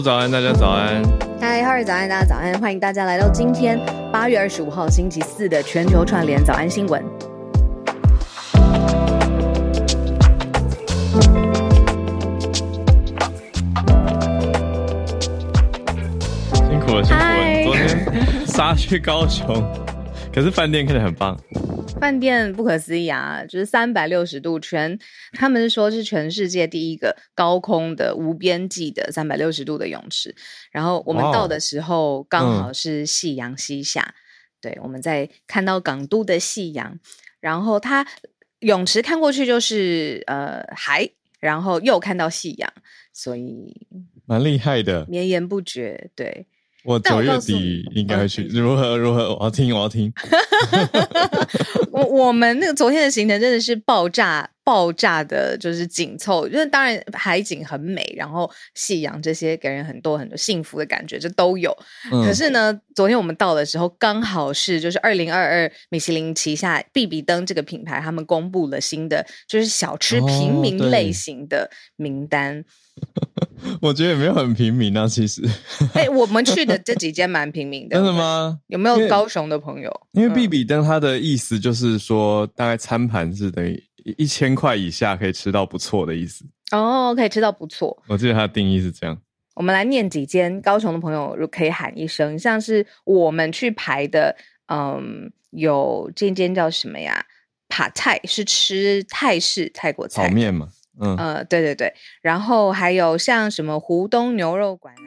早安，大家早安。嗨，哈尔早安，大家早安，欢迎大家来到今天八月二十五号星期四的全球串联早安新闻。辛苦了，辛苦了！你昨天杀去高雄，可是饭店看起来很棒。饭店不可思议啊，就是三百六十度全，他们说是全世界第一个高空的无边际的三百六十度的泳池。然后我们到的时候刚嗯好是夕阳西下，对，我们在看到港都的夕阳，然后它泳池看过去就是呃海，然后又看到夕阳，所以蛮厉害的。绵延不绝。对，我九月底应该会去，嗯如何如何？我要听，我要听。我我们那个昨天的行程真的是爆炸爆炸的，就是紧凑。因为当然海景很美，然后夕阳这些给人很多很多幸福的感觉，这都有。嗯可是呢，昨天我们到的时候，刚好是就是二零二二米其林旗下必比登这个品牌，他们公布了新的就是小吃哦平民类型的名单。我觉得也没有很平民啊，其实。哎、我们去的 这几间蛮平民的，真的？吗？有没有高雄的朋友？因为嗯必比登它的意思就是说，大概餐盘是等于一千块以下可以吃到不错的意思。哦，可以吃到不错。我记得它的定义是这样。我们来念几间高雄的朋友，如可以喊一声，像是我们去排的，嗯，有这间叫什么呀？帕泰是吃泰式泰国菜，炒面嘛，嗯，呃，对对对，然后还有像什么湖东牛肉馆啊、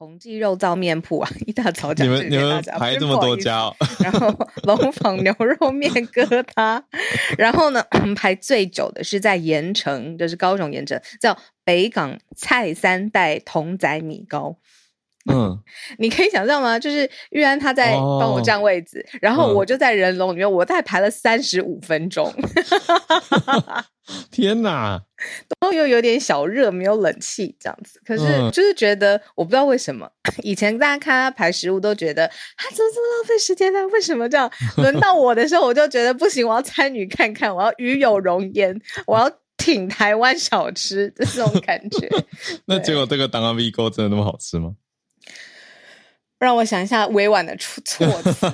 红记肉燥面铺啊，一大早讲你们你们排这么多家、哦，然后龙坊牛肉面 疙瘩，然后呢，排最久的是在盐城，就是高雄盐城，叫北港蔡三代童仔米糕。嗯，你可以想象吗？就是玉安他在帮我哦占位置，然后嗯。我就在人龙里面，我大概排了三十五分钟，天哪，然后又有点小热，没有冷气这样子。可是嗯就是觉得，我不知道为什么，以前大家看他排食物都觉得他怎么这么浪费时间呢？为什么这样？轮到我的时候，我就觉得不行，我要参与看看，我要与有容焉，我要挺台湾小吃的这种感觉。那对结果这个当阿 V 沟真的那么好吃吗？让我想一下委婉的出措 辞，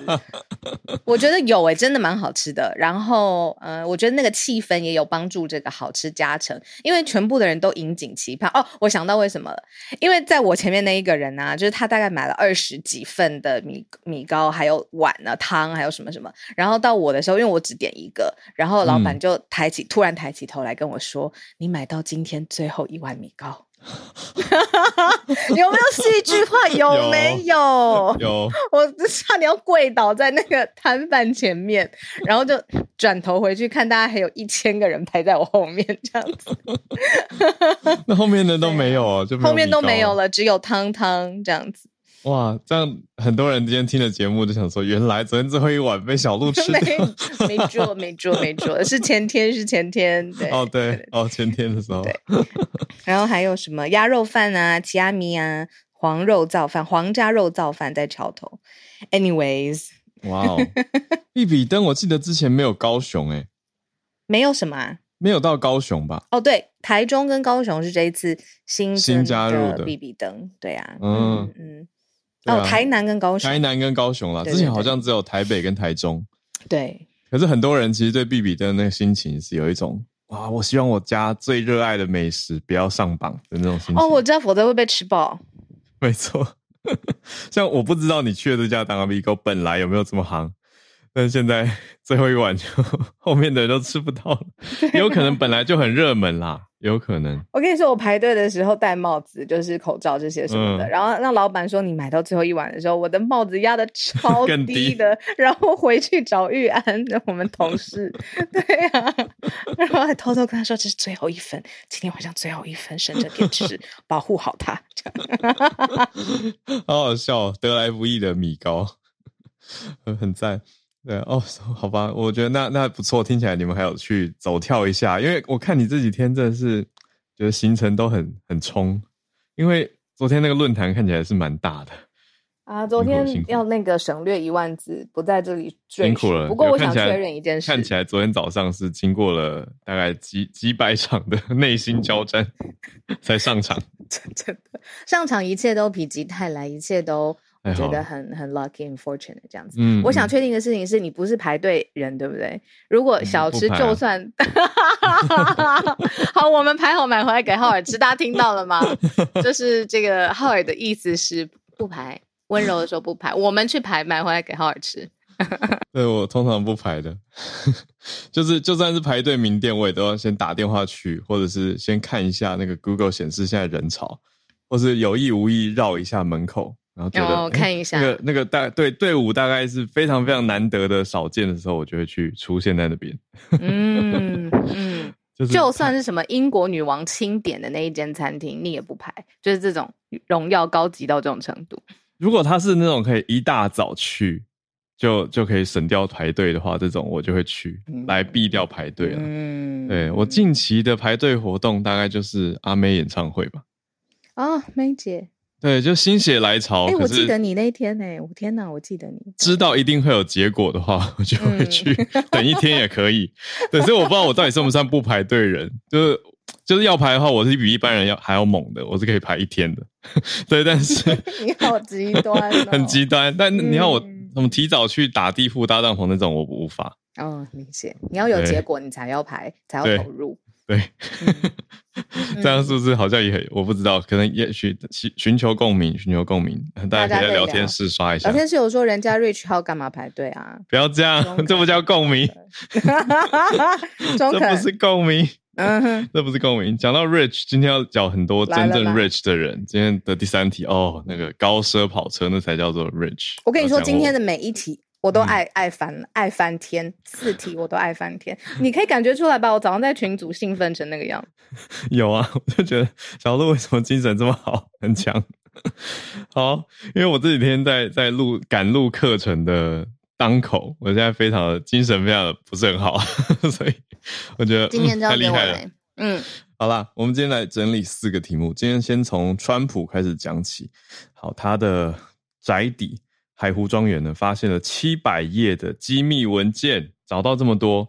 我觉得有诶、真的蛮好吃的。然后，呃，我觉得那个气氛也有帮助这个好吃加成，因为全部的人都引颈期盼。哦，我想到为什么了，因为在我前面那一个人啊，就是他大概买了二十几份的米米糕，还有碗啊、汤，还有什么什么。然后到我的时候，因为我只点一个，然后老板嗯就抬起，突然抬起头来跟我说：“你买到今天最后一碗米糕。” 有没有戏剧化？有没有？有，我差点要跪倒在那个摊贩前面，然后就转头回去看，大家还有一千个人排在我后面，这样子，那后面的都没有哦，就后面都没有。了，只有汤汤这样子。哇，这样很多人今天听了节目就想说，原来昨天最后一碗被小鹿吃没掉。没做 没做没做，是前天是前天，对哦，对，哦，前天的时候，对。然后还有什么鸭肉饭啊、奇亚米啊、黄肉造饭、皇家肉造饭在桥头。Anyways，哇哦，必比登，我记得之前没有高雄，诶，没有什么啊。没有到高雄吧？哦，对，台中跟高雄是这一次新新加入的。必比登，对啊，嗯嗯啊哦，台南跟高雄，台南跟高雄啦，对之前好像只有台北跟台中。对，可是很多人其实对比比登那个心情是有一种啊，我希望我家最热爱的美食不要上榜的那种心情。哦，我知道，否则会被吃爆。没错。像我不知道你去的这家当 V 沟本来有没有这么行，但现在 最后一碗就 后面的人都吃不到了，有可能本来就很热门啦，有可能。我跟你说，我排队的时候戴帽子，就是口罩这些什么的，嗯然后让老板说你买到最后一碗的时候，我的帽子压的超更低低的，然后回去找玉安我们同事，对呀、然后还偷偷跟他说这是最后一份，今天晚上最后一份，省着点吃，保护好它。好好笑、哦，得来不易的米糕，很很赞。对哦，好吧，我觉得那那不错，听起来你们还有去走跳一下，因为我看你这几天真的是觉得行程都很很冲，因为昨天那个论坛看起来是蛮大的，啊，昨天要那个省略一万字，不在这里赘辛苦了。不过我想确认一件事，看起来昨天早上是经过了大概几几百场的内心交战 才上场，真真的上场一切都否极泰来，一切都我觉得很很 lucky and fortunate 这样子。嗯，我想嗯确定的事情是你不是排队人，对不对？如果小吃就算，好，我们排好买回来给浩尔吃，大家听到了吗？就是这个浩尔的意思是不排，温柔的时候不排，我们去排买回来给浩尔吃。对我通常不排的，就是就算是排队名店，我也都要先打电话去，或者是先看一下那个 Google 显示现在人潮，或是有意无意绕一下门口，然后觉得、哦诶看一下那个那个大对队伍大概是非常非常难得的少见的时候，我就会去出现在那边。嗯嗯，就是就算是什么英国女王钦点的那一间餐厅，你也不排，就是这种荣耀高级到这种程度。如果他是那种可以一大早去，就就可以省掉排队的话，这种我就会去、嗯来避掉排队了。嗯对我近期的排队活动大概就是阿妹演唱会吧。啊，梅姐，对，就心血来潮，哎、我记得你那一天呢、我天哪，我记得你知道一定会有结果的话，我就会去、等一天也可以。对，所以我不知道我到底算不算不排队人，就是就是要排的话，我是比一般人要还要猛的，我是可以排一天的。对，但是 你好极端、哦，很极端。但你要我嗯什么提早去打地铺、搭帐篷那种，我无法。哦，明显。你要有结果，你才要排，才要投入。对，嗯 这样是不是好像也很我不知道，可能也许寻寻求共鸣，寻求共鸣，大家可以在聊天室刷一下聊。天室有说人家 Rich 号干嘛排队啊？不要这样 这不叫共鸣，这不，是共鸣。嗯哼，这不是共鸣。讲到 rich，今天要讲很多真正 rich 的人。今天的第三题哦，那个高奢跑车那才叫做 rich。我跟你说，今天的的每一题我都嗯爱、爱翻了，爱翻天，四题我都爱翻天。你可以感觉出来吧？我早上在群组兴奋成那个样子。有啊，我就觉得小鹿为什么精神这么好，很强。好，因为我这几天在在录赶录课程的当口，我现在非常的精神非常的不是很好，所以我觉得太厉害了。嗯，好啦，我们今天来整理四个题目。今天先从川普开始讲起。好，他的宅邸海湖庄园呢，发现了七百页的机密文件，找到这么多。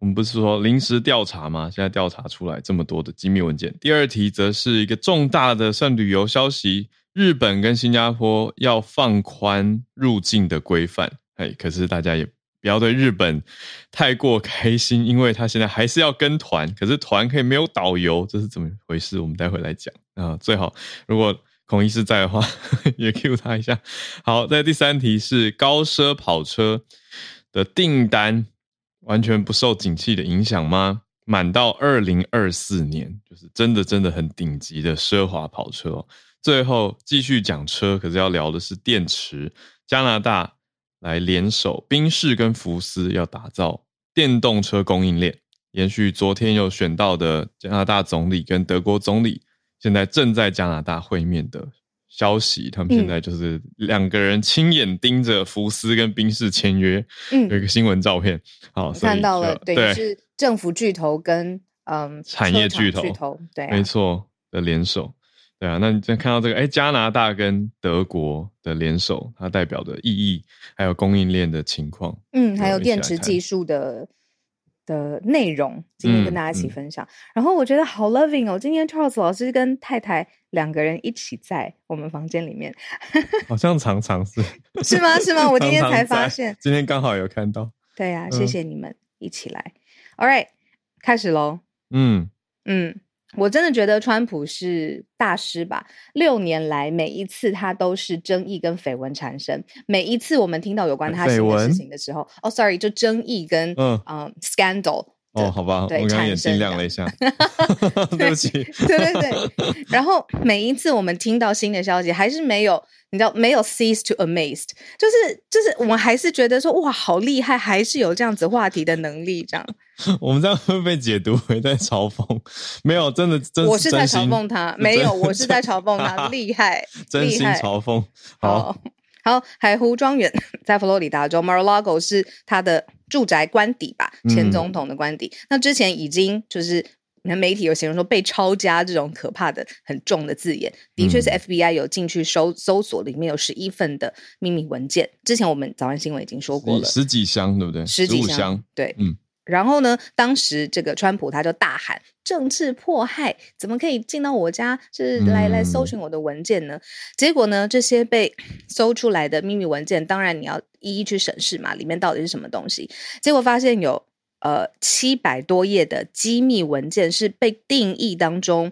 我们不是说临时调查吗？现在调查出来这么多的机密文件。第二题则是一个重大的算旅游消息：日本跟新加坡要放宽入境的规范。哎，可是大家也不要对日本太过开心，因为他现在还是要跟团，可是团可以没有导游，这是怎么回事？我们待会来讲啊。最好如果孔医师在的话，也 Q 他一下。好，在第三题是高奢跑车的订单完全不受景气的影响吗？满到二零二四年，就是真的真的很顶级的奢华跑车哦。最后继续讲车，可是要聊的是电池。加拿大来联手宾士跟福斯，要打造电动车供应链。延续昨天有选到的加拿大总理跟德国总理，现在正在加拿大会面的消息，他们现在就是两个人亲眼盯着福斯跟宾士签约，嗯有一个新闻照片。好，看到了，就等于是政府巨头跟嗯产业巨头巨头，对、啊，没错的联手。对啊，那你再看到这个，哎，加拿大跟德国的联手，它代表的意义，还有供应链的情况，嗯，还有电池技术的的内容，今天跟嗯大家一起嗯分享。然后我觉得好 loving 哦，今天 Charles 老师跟太太两个人一起在我们房间里面，好像常常是是吗？是吗？我今天才发在现，今天刚好有看到，对呀、谢嗯谢你们一起来。All right，开始喽。嗯，嗯，我真的觉得川普是大师吧。六年来，每一次他都是争议跟绯闻缠身。每一次我们听到有关他新的事情的时候，哦，sorry，就争议跟嗯嗯 scandal。哦，好吧，我刚刚眼睛亮了一下，对不起。对对对，然后每一次我们听到新的消息，还是没有，你知道，没有 cease to amazed，就是就是我们还是觉得说，哇，好厉害，还是有这样子话题的能力，这样。我们这样会被解读为在嘲讽？没有，真的，真我是在嘲讽他，没有，我是在嘲讽他，厉害，真心嘲讽。好。好，海湖庄园在佛罗里达州，Mar-a-Lago 是他的住宅官邸吧？前总统的官邸。那之前已经就是，那媒体有形容说被抄家这种可怕的、很重的字眼，的确是 FBI 有进去搜搜索，里面有十一份的秘密文件。之前我们早安新闻已经说过了，十几箱，对不对？十几箱，对，嗯。然后呢？当时这个川普他就大喊：“政治迫害，怎么可以进到我家？是来来搜寻我的文件呢？”结果呢？这些被 搜出来的秘密文件，当然你要一一去审视嘛，里面到底是什么东西？结果发现有呃七百多页的机密文件是被定义当中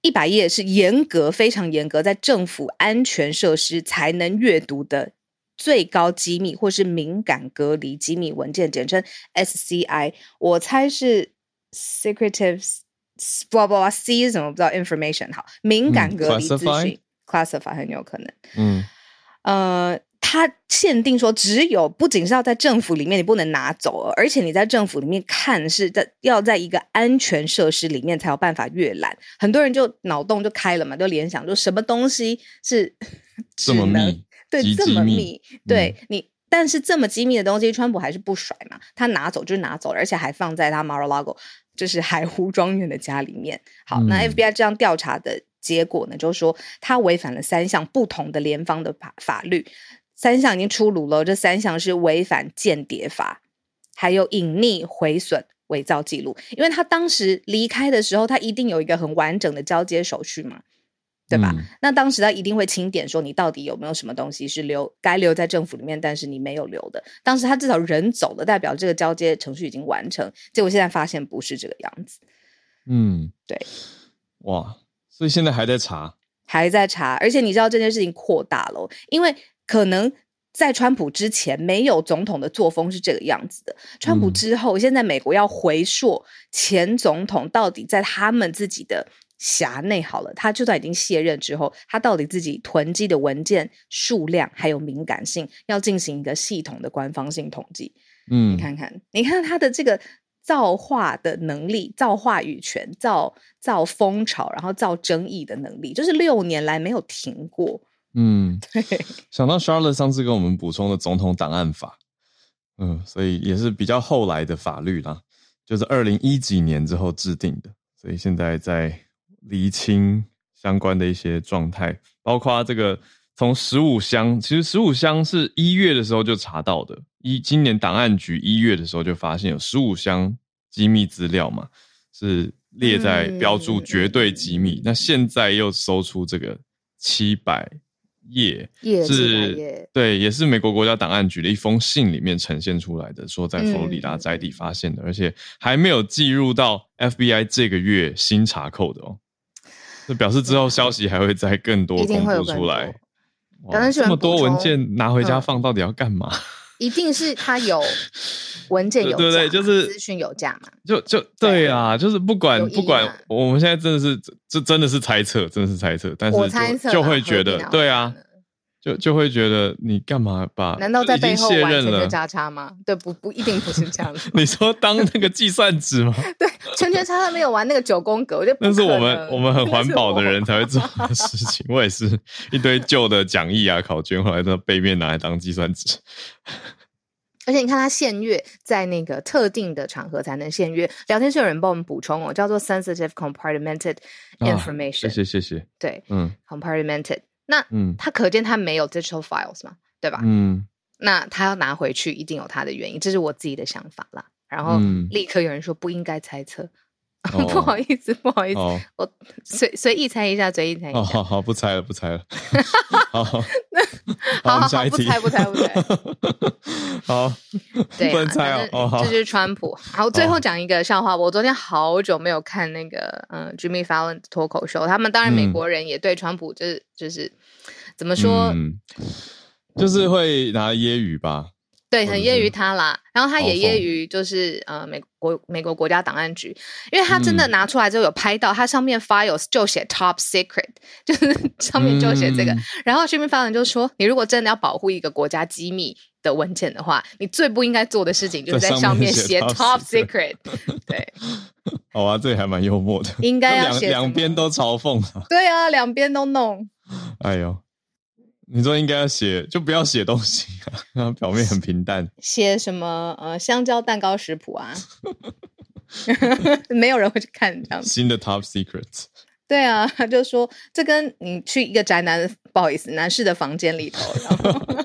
一百页是严格、非常严格，在政府安全设施才能阅读的。最高机密或是敏感隔离机密文件，简称 SCI，我猜是 secretive，不不不，C 是什么不知道，information 好，敏感隔离资讯，classify 很有可能。嗯，呃，它限定说，只有不仅是要在政府里面，你不能拿走，而且你在政府里面看是在要在一个安全设施里面才有办法阅览。很多人就脑洞就开了嘛，就联想，就什么东西是 这么密。对，这么密，对你，但是这么机密的东西，川普还是不甩嘛？他拿走就拿走了，而且还放在他 Mar-a-Lago，就是海湖庄园的家里面。好，那 FBI 这样调查的结果呢，就是说他违反了三项不同的联邦的法法律，三项已经出炉了。这三项是违反间谍法，还有隐匿、毁损、伪造记录。因为他当时离开的时候，他一定有一个很完整的交接手续嘛。对吧？那当时他一定会清点说你到底有没有什么东西是留该留在政府里面，但是你没有留的。当时他至少人走了，代表这个交接程序已经完成。结果现在发现不是这个样子。嗯，对。哇，所以现在还在查，还在查。而且你知道这件事情扩大了，因为可能在川普之前没有总统的作风是这个样子的。川普之后，现在美国要回溯前总统到底在他们自己的。辖内好了，他就算已经卸任之后，他到底自己囤积的文件数量还有敏感性，要进行一个系统的官方性统计。嗯，你看看，你看他的这个造化的能力、造话语权、造造风潮，然后造争议的能力，就是六年来没有停过。嗯，对。想到 Charlotte 上次跟我们补充的总统档案法，嗯，所以也是比较后来的法律啦，就是二零一几年之后制定的，所以现在在。厘清相关的一些状态，包括这个从十五箱，其实十五箱是一月的时候就查到的，一今年档案局一月的时候就发现有十五箱机密资料嘛，是列在标注绝对机密，那现在又搜出这个七百页，是，对，也是美国国家档案局的一封信里面呈现出来的，说在佛罗里达宅邸发现的，而且还没有记入到 FBI 这个月新查扣的哦。这表示之后消息还会再更多公布出来。这么多文件拿回家放，到底要干嘛？一定是他有 文件有对对，就是资讯有价嘛？就就对啊，就是不管不管，我们现在真的是这真的是猜测，真的是猜测，但是就就会觉得对啊。就就会觉得你干嘛把？难道在背后完成圈 叉叉吗？对，不不一定不是这样 子。你说当那个计算纸吗？对，圈圈叉叉没有玩那个九宫格，我就那是我们我们很环保的人才会做的事情。我也是一堆旧的讲义啊、考卷，后来在背面拿来当计算纸。而且你看，他限阅在那个特定的场合才能限阅。聊天室有人帮我们补充哦，叫做 sensitive compartmented information。谢谢谢谢。对，嗯，compartmented。那嗯，他可见他没有 digital files 嘛，对吧？嗯，那他要拿回去，一定有他的原因，这是我自己的想法啦。然后立刻有人说不应该猜测，哦 不好意思，不好意思，哦我随随意猜一下，随意猜一哦，下。好好，不猜了，不猜了。好，好，好。不猜不猜不猜。好，对、啊，不能猜哦这，就是川普。好，最后讲一个笑话。我昨天好久没有看那个嗯、Jimmy Fallon 的脱口秀，他们当然美嗯国人也对川普就是、就是怎么说，嗯，就是会拿揶揄吧。对，很揶揄他啦。然后他也揶揄就是呃美国美国国家档案局，因为他真的嗯拿出来之后有拍到，它上面 files 就写 top secret，就是上面就写这个。嗯然后 Jimmy Fallon 就说，你如果真的要保护一个国家机密的文件的话，你最不应该做的事情就是在在上上面写 top secret。对，好啊，这也还蛮幽默的。应该要两两边都嘲讽啊。对啊，两边都弄。哎呦，你说应该要写，就不要写东西啊，表面很平淡。写什么呃香蕉蛋糕食谱啊，没有人会去看这样子。新的 Top Secret，对啊，他 就说这跟你去一个宅男，不好意思，男士的房间里头，然后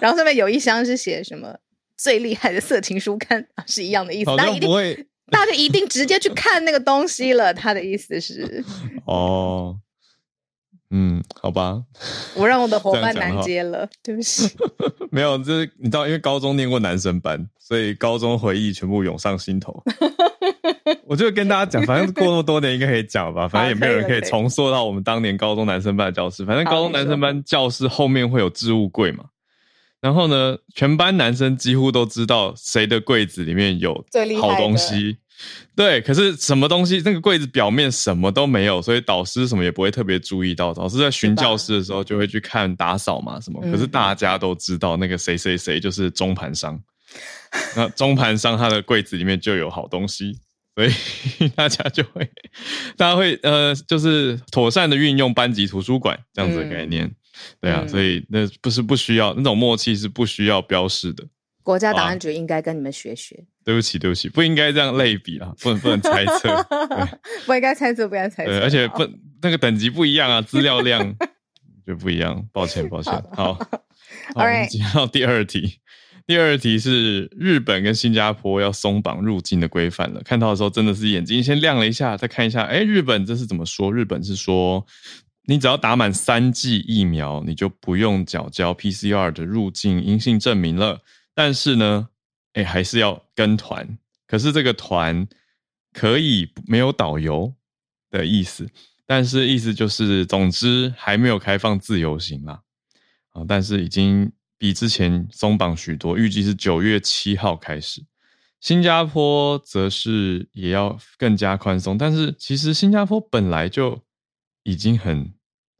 然后上面有一箱是写什么最厉害的色情书刊，是一样的意思。好大家一定像不会大家就一定直接去看那个东西了。他的意思是，哦。嗯，好吧，我让我的伙伴难这样讲的话接了，对不起。没有，就是你知道，因为高中念过男生班，所以高中回忆全部涌上心头。我就跟大家讲，反正过那么多年应该可以讲吧，反正也没有人可以重塑到我们当年高中男生班的教室。反正高中男生班教室后面会有置物柜嘛，然后呢，全班男生几乎都知道谁的柜子里面有好东西。对，可是什么东西？那个柜子表面什么都没有，所以导师什么也不会特别注意到。导师在巡教室的时候就会去看打扫嘛，什么。嗯可是大家都知道那个谁谁谁就是中盘商，那中盘商他的柜子里面就有好东西，所以 大家就会，大家会呃，就是妥善的运用班级图书馆这样子的概念。对啊，嗯所以那不是不需要那种默契是不需要标示的。国家档案局应该跟你们学学，对不起，对不起，不应该这样类比啊，不能不能猜测。不应该猜测，不应该猜测。对，而且不那个等级不一样啊，资料量 就不一样。抱歉，抱歉。好，好，我们接到第二题。第二题是日本跟新加坡要松绑入境的规范了。看到的时候真的是眼睛先亮了一下，再看一下，哎，日本这是怎么说？日本是说，你只要打满三剂疫苗，你就不用缴交 PCR 的入境阴性证明了。但是呢，哎，还是要跟团。可是这个团可以没有导游的意思，但是意思就是，总之还没有开放自由行啦。啊，但是已经比之前松绑许多，预计是九月七号开始。新加坡则是也要更加宽松，但是其实新加坡本来就已经很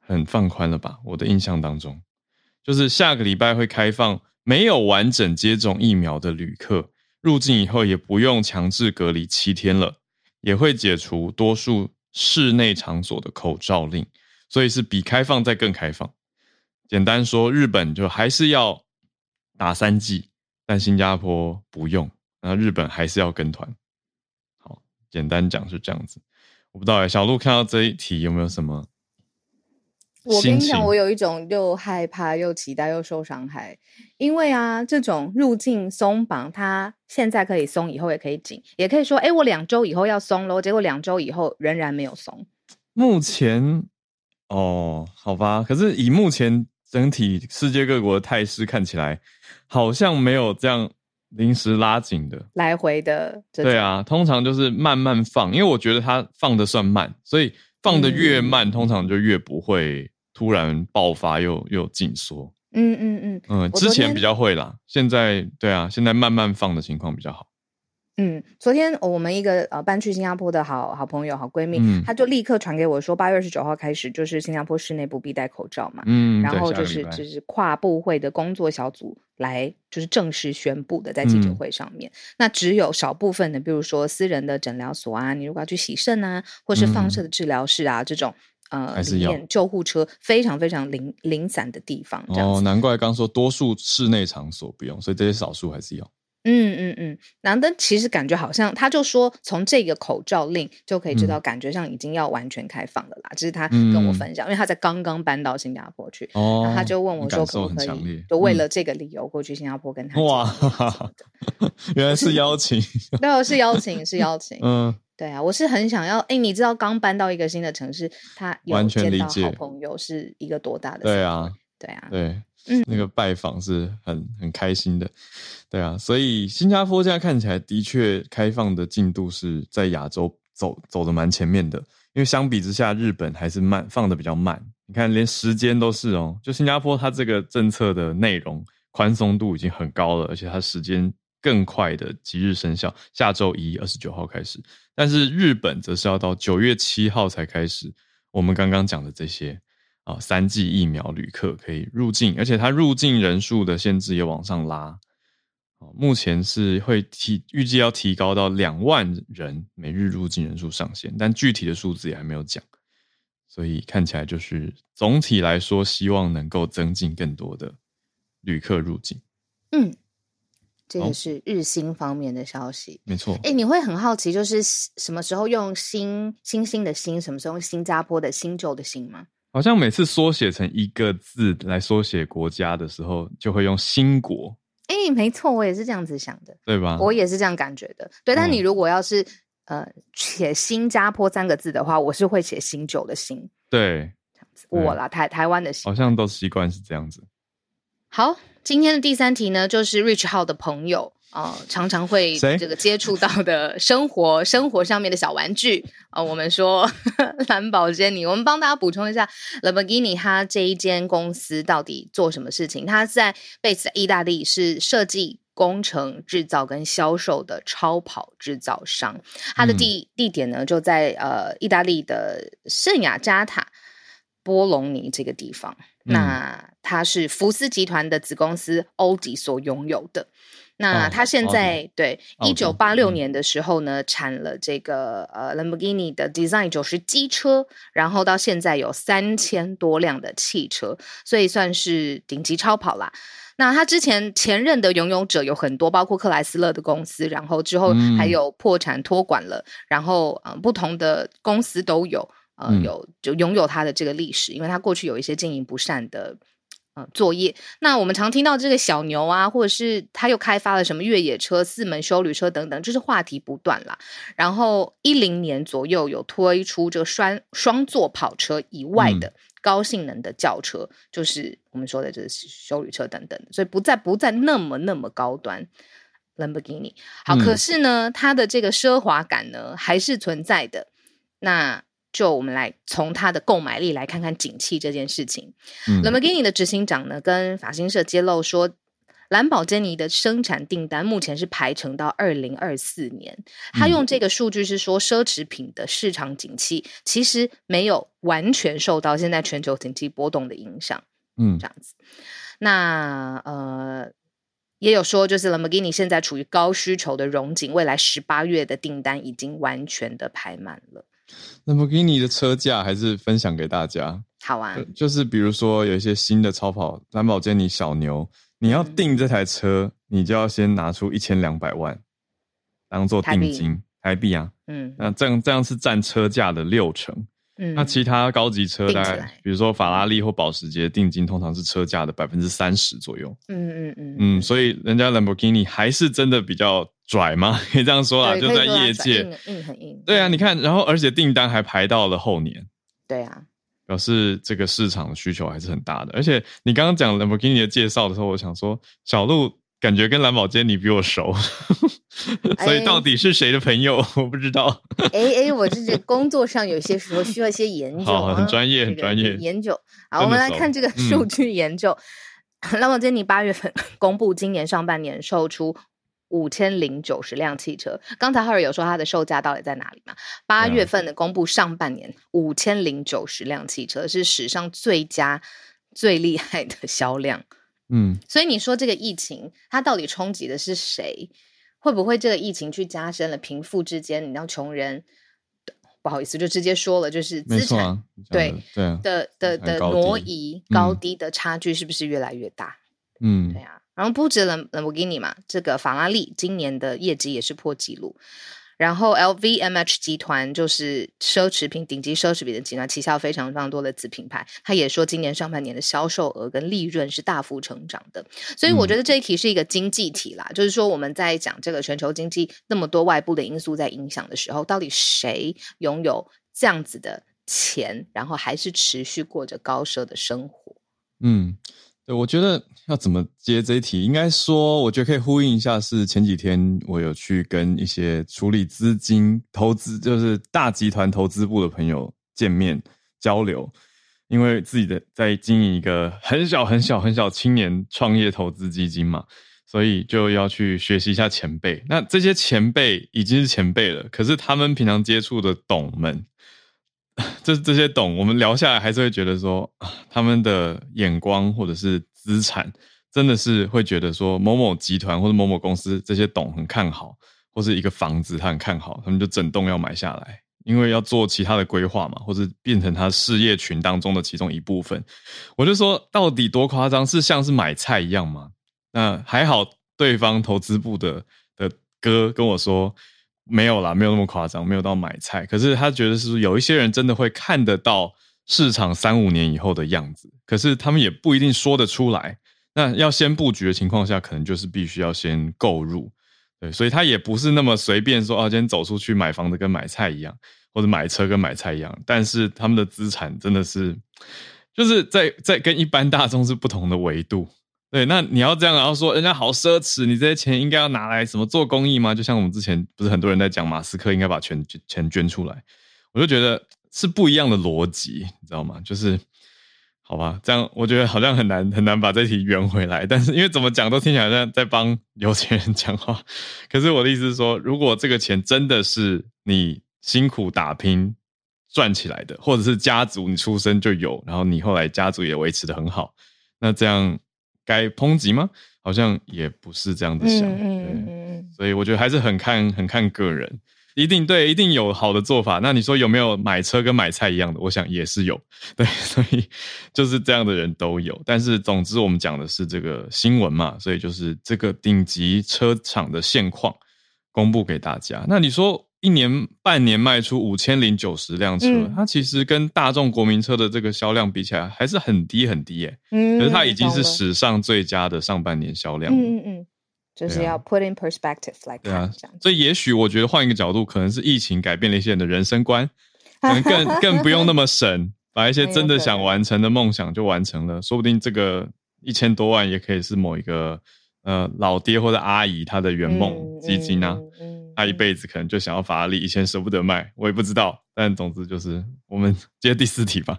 很放宽了吧？我的印象当中，就是下个礼拜会开放没有完整接种疫苗的旅客入境以后，也不用强制隔离七天了，也会解除多数室内场所的口罩令，所以是比开放再更开放。简单说，日本就还是要打三剂，但新加坡不用，那日本还是要跟团。好，简单讲是这样子。我不知道哎，小鹿看到这一题有没有什么？我跟你讲，我有一种又害怕又期待又受伤害，因为啊，这种入境松绑，它现在可以松，以后也可以紧，也可以说，哎，我两周以后要松喽，结果两周以后仍然没有松。目前哦，好吧，可是以目前整体世界各国的态势看起来，好像没有这样临时拉紧的。来回的，对啊，通常就是慢慢放，因为我觉得它放的算慢，所以放的越慢，通常就越不会突然爆发又又紧缩。嗯嗯嗯嗯，之前比较会啦，现在对啊，现在慢慢放的情况比较好。嗯，昨天我们一个呃搬去新加坡的好好朋友、好闺蜜，嗯她就立刻传给我说，八月二十九号开始就是新加坡室内不必戴口罩嘛。嗯，然后就是就是跨部会的工作小组来就是正式宣布的，在记者嗯会上面。那只有少部分的，比如说私人的诊疗所啊，你如果要去洗肾啊，或是放射的治疗室啊、这种。呃，嗯还是要救护车非常非常零零散的地方，哦，难怪刚说多数室内场所不用，所以这些少数还是要。嗯嗯嗯，然后其实感觉好像他就说，从这个口罩令就可以知道，嗯感觉上已经要完全开放了啦。这是他跟我嗯分享，因为他在刚刚搬到新加坡去，哦，然后他就问我说可不可以，，就为嗯了这个理由过去新加坡跟他见哇原来是邀请，对，是邀请，是邀请。嗯对啊，我是很想要。哎，你知道刚搬到一个新的城市，他有完全理解好朋友是一个多大的？对啊，，对啊，对，嗯那个拜访是很很开心的，对啊，所以新加坡现在看起来的确开放的进度是在亚洲走走的蛮前面的，因为相比之下，日本还是慢放的比较慢。你看，连时间都是哦，就新加坡它这个政策的内容宽松度已经很高了，而且它时间更快的即日生效，下周一二十九号开始。但是日本则是要到九月七号才开始，我们刚刚讲的这些啊，三剂疫苗旅客可以入境，而且它入境人数的限制也往上拉。目前是会提预计要提高到两万人每日入境人数上限，但具体的数字也还没有讲，所以看起来就是总体来说，希望能够增进更多的旅客入境。嗯，这好个是日新方面的消息。没错，哎，你会很好奇，就是什么时候用新星星的新，什么时候用新加坡的新旧的新吗？好像每次缩写成一个字来缩写国家的时候，就会用新国，哎，没错，我也是这样子想的，对吧？我也是这样感觉的。对，但嗯你如果要是呃写新加坡三个字的话，我是会写新旧的新，对，我啦，台台湾的新好。像都习惯是这样子。好，今天的第三题呢，就是 Rich 号的朋友啊、呃常常会这个接触到的生活 生活上面的小玩具啊、呃我们说 蓝宝坚尼，我们帮大家补充一下，Lamborghini 它这一间公司到底做什么事情？它在 base 在意大利是设计。工程制造跟销售的超跑制造商，它的嗯地、地点呢就在呃意大利的圣雅加塔波隆尼这个地方。嗯那它是福斯集团的子公司欧迪所拥有的。那哦它现奥在、对一九八六嗯年的时候呢，产了这个呃兰博基尼的 Design 九十机车，然后到现在有三千多辆的汽车，所以算是顶级超跑啦。那他之前前任的拥有者有很多，包括克莱斯勒的公司，然后之后嗯还有破产托管了，然后呃不同的公司都有，呃嗯有就拥有它的这个历史，因为它过去有一些经营不善的。呃，作业。那我们常听到这个小牛啊，或者是他又开发了什么越野车、四门修旅车等等，就是话题不断啦。然后一零年左右有推出这个双双座跑车以外的高性能的轿车，就是我们说的这个修旅车等等，所以不再不再那么那么高端。Lamborghini 好，嗯可是呢，它的这个奢华感呢还是存在的。那就我们来从它的购买力来看看景气这件事情。嗯 Lamborghini 的执行长呢，跟法新社揭露说，兰宝坚尼的生产订单目前是排程到二零二四年。他嗯用这个数据是说，奢侈品的市场景气其实没有完全受到现在全球经济波动的影响。嗯这样子。那呃，也有说，就是 Lamborghini 现在处于高需求的荣景，未来十八月的订单已经完全的排满了。Lamborghini 的车价还是分享给大家，好啊呃，就是比如说有一些新的超跑兰博基尼小牛，你要嗯。订这台车，你就要先拿出一千两百万当做定金，台币啊，嗯。那这样这样是占车价的六成。嗯，那其他高级车大概比如说法拉利或保时捷，定金通常是车价的百分之三十左右。嗯嗯嗯嗯，所以人家兰博基尼还是真的比较拽吗？可 以这样说啊，就在业界。硬硬很硬。对啊，嗯你看，然后而且订单还排到了后年，对啊，表示这个市场的需求还是很大的。而且你刚刚讲兰博基尼的介绍的时候，我想说小鹿感觉跟蓝宝坚尼比我熟，所以到底是谁的朋友我不知道。哎哎，我这这 工作上有些时候需要一些研究很专业很专业研究。好，我们来看这个嗯数据研究。蓝宝坚尼八月份公布今年上半年售出五千零九十辆汽车。刚才浩尔有说它的售价到底在哪里嘛？八月份的公布上半年五千零九十辆汽车是史上最佳、最厉害的销量。嗯，所以你说这个疫情，它到底冲击的是谁？会不会这个疫情去加深了贫富之间？你让穷人不好意思，就直接说了，就是资产啊，对的对啊，的的的挪移嗯高低的差距是不是越来越大？嗯对啊，然后不止兰兰博基尼嘛，这个法拉利今年的业绩也是破纪录。然后 LVMH 集团就是奢侈品顶级奢侈品的集团，旗下非常非常多的子品牌。他也说，今年上半年的销售额跟利润是大幅成长的。所以我觉得这一题是一个经济题啦，就是说我们在讲这个全球经济那么多外部的因素在影响的时候，到底谁拥有这样子的钱，然后还是持续过着高奢的生活？嗯，对，我觉得要怎么接这一题，应该说，我觉得可以呼应一下，是前几天我有去跟一些处理资金投资，就是大集团投资部的朋友见面交流，因为自己的在经营一个很小很小很小青年创业投资基金嘛，所以就要去学习一下前辈。那这些前辈已经是前辈了，可是他们平常接触的董们。这这些懂，我们聊下来还是会觉得说，他们的眼光或者是资产，真的是会觉得说某某集团或者某某公司这些懂很看好，或是一个房子他很看好，他们就整栋要买下来，因为要做其他的规划嘛，或者变成他事业群当中的其中一部分。我就说，到底多夸张？是像是买菜一样吗？那还好，对方投资部的的哥跟我说。没有啦，没有那么夸张，没有到买菜。可是他觉得是有一些人真的会看得到市场三五年以后的样子，可是他们也不一定说得出来。那要先布局的情况下，可能就是必须要先购入，对，所以他也不是那么随便说啊，今天走出去买房子跟买菜一样，或者买车跟买菜一样。但是他们的资产真的是，就是在在跟一般大众是不同的维度。对，那你要这样，然后说人家好奢侈，你这些钱应该要拿来什么做公益吗？就像我们之前不是很多人在讲，马斯克应该把钱钱捐出来，我就觉得是不一样的逻辑，你知道吗？就是好吧，这样我觉得好像很难很难把这题圆回来。但是因为怎么讲都听起来像在帮有钱人讲话，可是我的意思是说，如果这个钱真的是你辛苦打拼赚起来的，或者是家族你出生就有，然后你后来家族也维持的很好，那这样。该抨击吗？好像也不是这样子想，对，所以我觉得还是很看很看个人，一定对，一定有好的做法。那你说有没有买车跟买菜一样的？我想也是有，对，所以就是这样的人都有。但是总之我们讲的是这个新闻嘛，所以就是这个顶级车厂的现况公布给大家。那你说？一年半年卖出五千零九十辆车，它其实跟大众国民车的这个销量比起来还是很低很低耶。嗯，可是它已经是史上最佳的上半年销量。嗯嗯嗯，就是要 put in perspective 来看。所以也许我觉得换一个角度，可能是疫情改变了一些人的人生观，可能更 更不用那么省，把一些真的想完成的梦想就完成了。说不定这个一千多万也可以是某一个呃老爹或者阿姨他的圆梦基金啊。他一辈子可能就想要法拉利，以前舍不得卖，我也不知道。但总之就是我们 接第四题吧。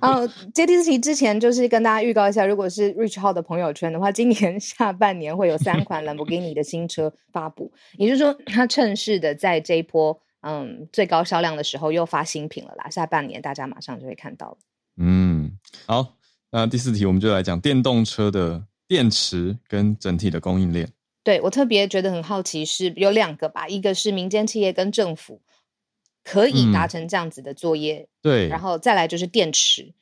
哦，接第四题之前就是跟大家预告一下，如果是 Rich 号的朋友圈的话，今年 下半年会有三款兰博基尼的新车发布，也就是说，他趁势的在这一波嗯最高销量的时候又发新品了啦。下半年大家马上就会看到了。嗯，好，那第四题我们就来讲电动车的电池跟整体的供应链。对我特别觉得很好奇，是有两个吧，一个是民间企业跟政府可以达成这样子的作业，对，然后再来就是电池。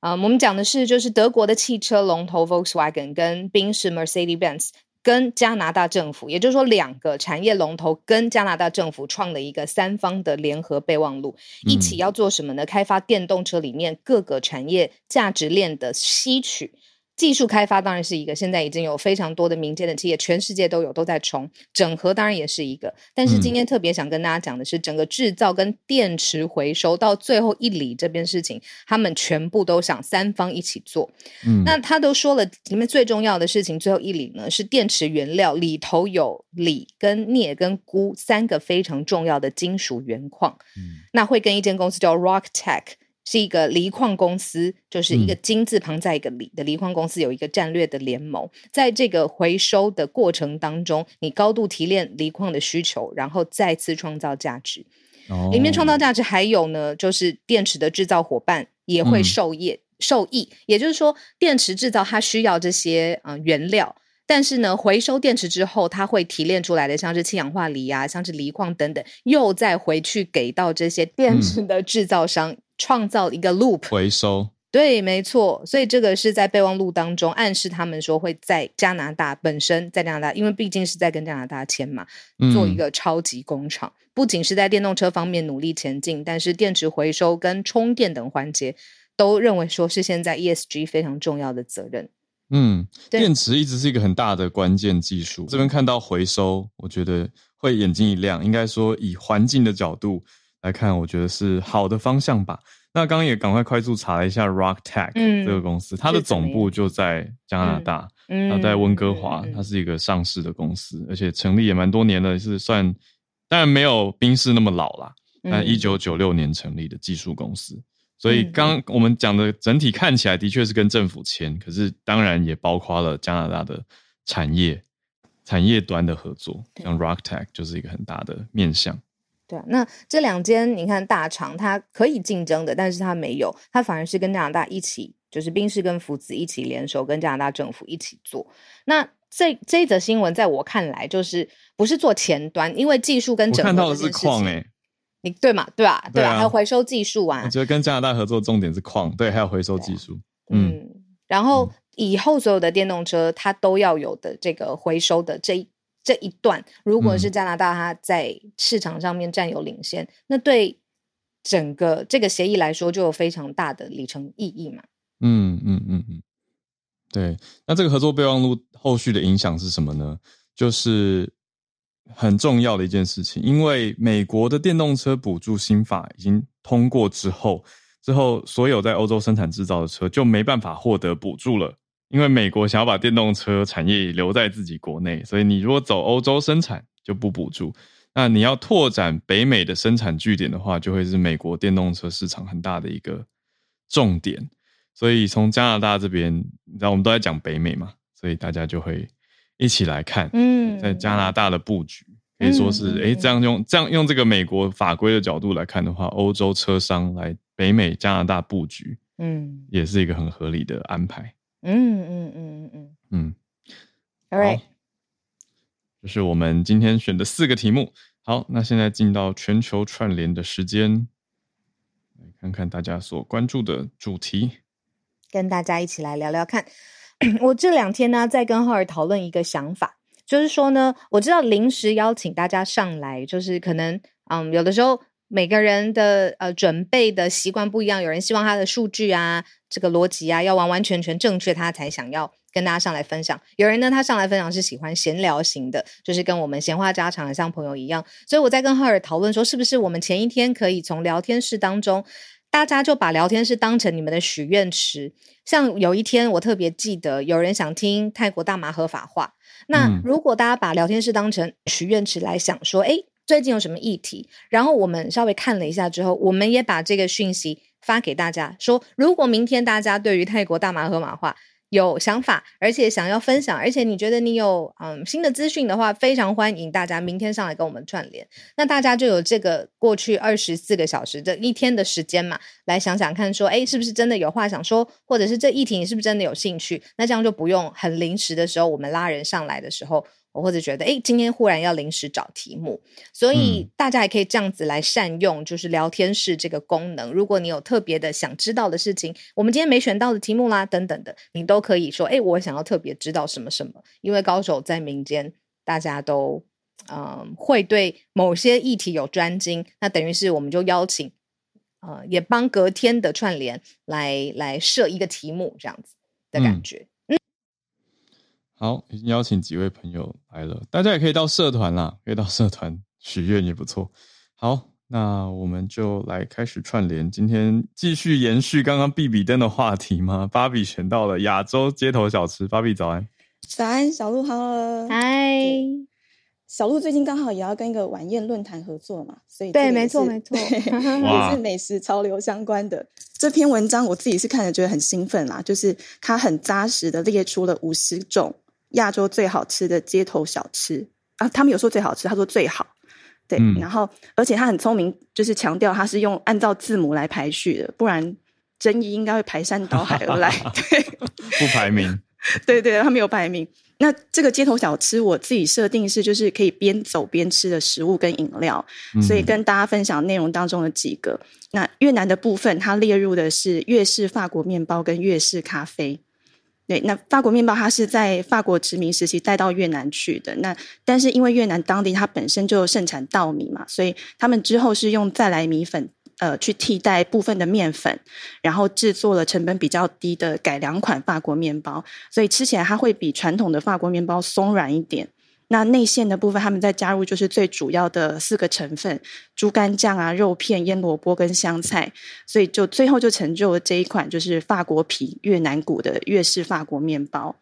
啊，我们讲的是就是德国的汽车龙头 Volkswagen 跟宾士 Mercedes-Benz 跟加拿大政府，也就是说两个产业龙头跟加拿大政府创了一个三方的联合备忘录，一起要做什么呢？开发电动车里面各个产业价值链的吸取。技术开发当然是一个，现在已经有非常多的民间的企业，全世界都有都在冲整合，当然也是一个。但是今天特别想跟大家讲的是，整个制造跟电池回收到最后一里这边事情，他们全部都想三方一起做。嗯，那他都说了，里面最重要的事情，最后一里呢是电池原料里头有锂、跟镍、跟钴三个非常重要的金属原矿。嗯，那会跟一间公司叫 Rock Tech。是一个锂矿公司，就是一个金字旁在一个锂的锂矿公司，有一个战略的联盟。在这个回收的过程当中，你高度提炼锂矿的需求，然后再次创造价值。里面创造价值还有呢，就是电池的制造伙伴也会受益受益。也就是说，电池制造它需要这些嗯原料，但是呢，回收电池之后，它会提炼出来的，像是氢氧化锂啊，像是锂矿等等，又再回去给到这些电池的制造商。创造一个 loop 回收，对，没错，所以这个是在备忘录当中暗示他们说会在加拿大本身，在加拿大，因为毕竟是在跟加拿大签嘛，做一嗯个超级工厂，不仅是在电动车方面努力前进，但是电池回收跟充电等环节都认为说是现在 ESG 非常重要的责任。嗯，对电池一直是一个很大的关键技术。这边看到回收，我觉得会眼睛一亮。应该说，以环境的角度来看，我觉得是好的方向吧。那刚刚也赶快快速查了一下 Rock Tech 嗯这个公司，它的总部就在加拿大，嗯然后在温哥华，它是一个上市的公司，而且成立也蛮多年了，是算当然没有宾士那么老啦，但嗯一九九六年成立的技术公司。所以嗯刚我们讲的整体看起来的确是跟政府签，可是当然也包括了加拿大的产业产业端的合作，像 RockTech 就是一个很大的面向。对啊，那这两间你看大厂，它可以竞争的，但是它没有，它反而是跟加拿大一起，就是宾士跟福子一起联手，跟加拿大政府一起做。那这这一则新闻，在我看来，就是不是做前端，因为技术跟整个看到的是这件事情你对嘛？对吧？对啊还有回收技术啊我，觉得跟加拿大合作重点是矿，对，还有回收技术。嗯嗯，然后以后所有的电动车它都要有的这个回收的这一这一段，如果是嗯加拿大它在市场上面占有领先，那对整个这个协议来说就有非常大的里程意义嘛。嗯嗯嗯嗯，对。那这个合作备忘录后续的影响是什么呢？就是很重要的一件事情，因为美国的电动车补助新法已经通过之后，之后所有在欧洲生产制造的车就没办法获得补助了，因为美国想要把电动车产业留在自己国内，所以你如果走欧洲生产就不补助。那你要拓展北美的生产据点的话，就会是美国电动车市场很大的一个重点。所以从加拿大这边，你知道我们都在讲北美嘛，所以大家就会一起来看，嗯在加拿大的布局，可以说是哎这样用这样用这个美国法规的角度来看的话，欧洲车商来北美加拿大布局，嗯也是一个很合理的安排。嗯嗯嗯嗯嗯嗯，，All right，好这是我们今天选的四个题目。好，那现在进到全球串联的时间，来看看大家所关注的主题。跟大家一起来聊聊看。我这两天呢，在跟浩尔讨论一个想法，就是说呢，我知道临时邀请大家上来，就是可能，嗯，有的时候每个人的呃准备的习惯不一样，有人希望他的数据啊、这个逻辑啊要完完全全正确，他才想要跟大家上来分享。有人呢，他上来分享是喜欢闲聊型的，就是跟我们闲话家常的，像朋友一样。所以我在跟浩尔讨论说，是不是我们前一天可以从聊天室当中。大家就把聊天室当成你们的许愿池，像有一天我特别记得有人想听泰国大麻合法化，那嗯如果大家把聊天室当成许愿池来想说，诶，最近有什么议题？然后我们稍微看了一下之后，我们也把这个讯息发给大家，说如果明天大家对于泰国大麻和马化有想法，而且想要分享，而且你觉得你有嗯新的资讯的话，非常欢迎大家明天上来跟我们串联。那大家就有这个过去二十四个小时这一天的时间嘛，来想想看说，哎，是不是真的有话想说，或者是这议题你是不是真的有兴趣？那这样就不用很临时的时候，我们拉人上来的时候。我或者觉得，哎，今天忽然要临时找题目，所以嗯大家也可以这样子来善用，就是聊天室这个功能。如果你有特别的想知道的事情，我们今天没选到的题目啦，等等的，你都可以说，哎，我想要特别知道什么什么。因为高手在民间，大家都嗯会对某些议题有专精，那等于是我们就邀请呃也帮隔天的串联来来设一个题目，这样子的感嗯觉。好，已经邀请几位朋友来了，大家也可以到社团啦，可以到社团许愿也不错。好，那我们就来开始串联，今天继续延续刚刚比比登的话题吗？芭比选到了亚洲街头小吃，芭比早安。早安，小鹿好了。嗨，小鹿最近刚好也要跟一个晚宴论坛合作嘛，所以对没错没错 也是美食潮流相关的。这篇文章我自己是看了觉得很兴奋啦，就是它很扎实的列出了五十种亚洲最好吃的街头小吃啊，他们有说最好吃，他说最好。对，嗯然后而且他很聪明，就是强调他是用按照字母来排序的，不然争议应该会排山倒海而来。对，不排名，对对，他没有排名。那这个街头小吃，我自己设定是就是可以边走边吃的食物跟饮料，所以跟大家分享内容当中的几个。那越南的部分，它列入的是越式法国面包跟越式咖啡。对，那法国面包它是在法国殖民时期带到越南去的。那但是因为越南当地它本身就盛产稻米嘛，所以他们之后是用再来米粉。呃，去替代部分的面粉，然后制作了成本比较低的改良款法国面包，所以吃起来它会比传统的法国面包松软一点。那内馅的部分，他们再加入就是最主要的四个成分：猪肝酱啊、肉片、腌萝卜跟香菜。所以就最后就成就了这一款就是法国皮越南骨的越式法国面包。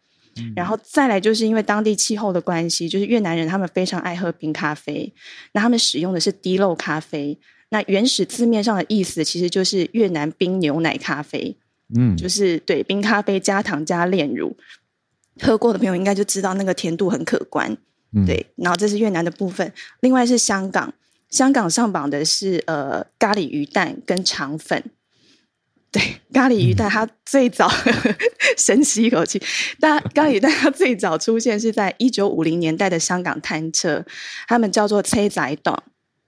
然后再来就是因为当地气候的关系，就是越南人他们非常爱喝冰咖啡，那他们使用的是滴漏咖啡。那原始字面上的意思其实就是越南冰牛奶咖啡，嗯，就是对冰咖啡加糖加炼乳，喝过的朋友应该就知道那个甜度很可观，对。然后这是越南的部分，另外是香港，香港上榜的是呃咖喱鱼蛋跟肠粉，对，咖喱鱼蛋它最早 深吸一口气，但咖喱鱼蛋它最早出现是在一九五零年代的香港摊车，他们叫做车仔档。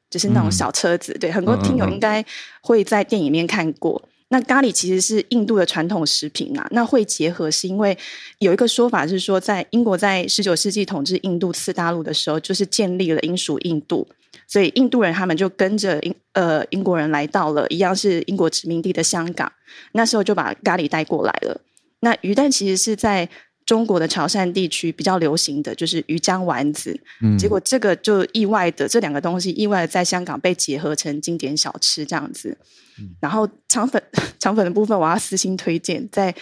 就是那种小车子，对很多听友应该会在电影里面看过。那咖喱其实是印度的传统食品啊，那会结合是因为有一个说法是说，在英国在十九世纪统治印度次大陆的时候，就是建立了英属印度，所以印度人他们就跟着英呃英国人来到了一样是英国殖民地的香港，那时候就把咖喱带过来了。那鱼蛋其实是在。中国的潮汕地区比较流行的就是鱼浆丸子，结果这个就意外的这两个东西意外的在香港被结合成经典小吃这样子。然后肠粉 肠粉的部分，我要私心推荐在。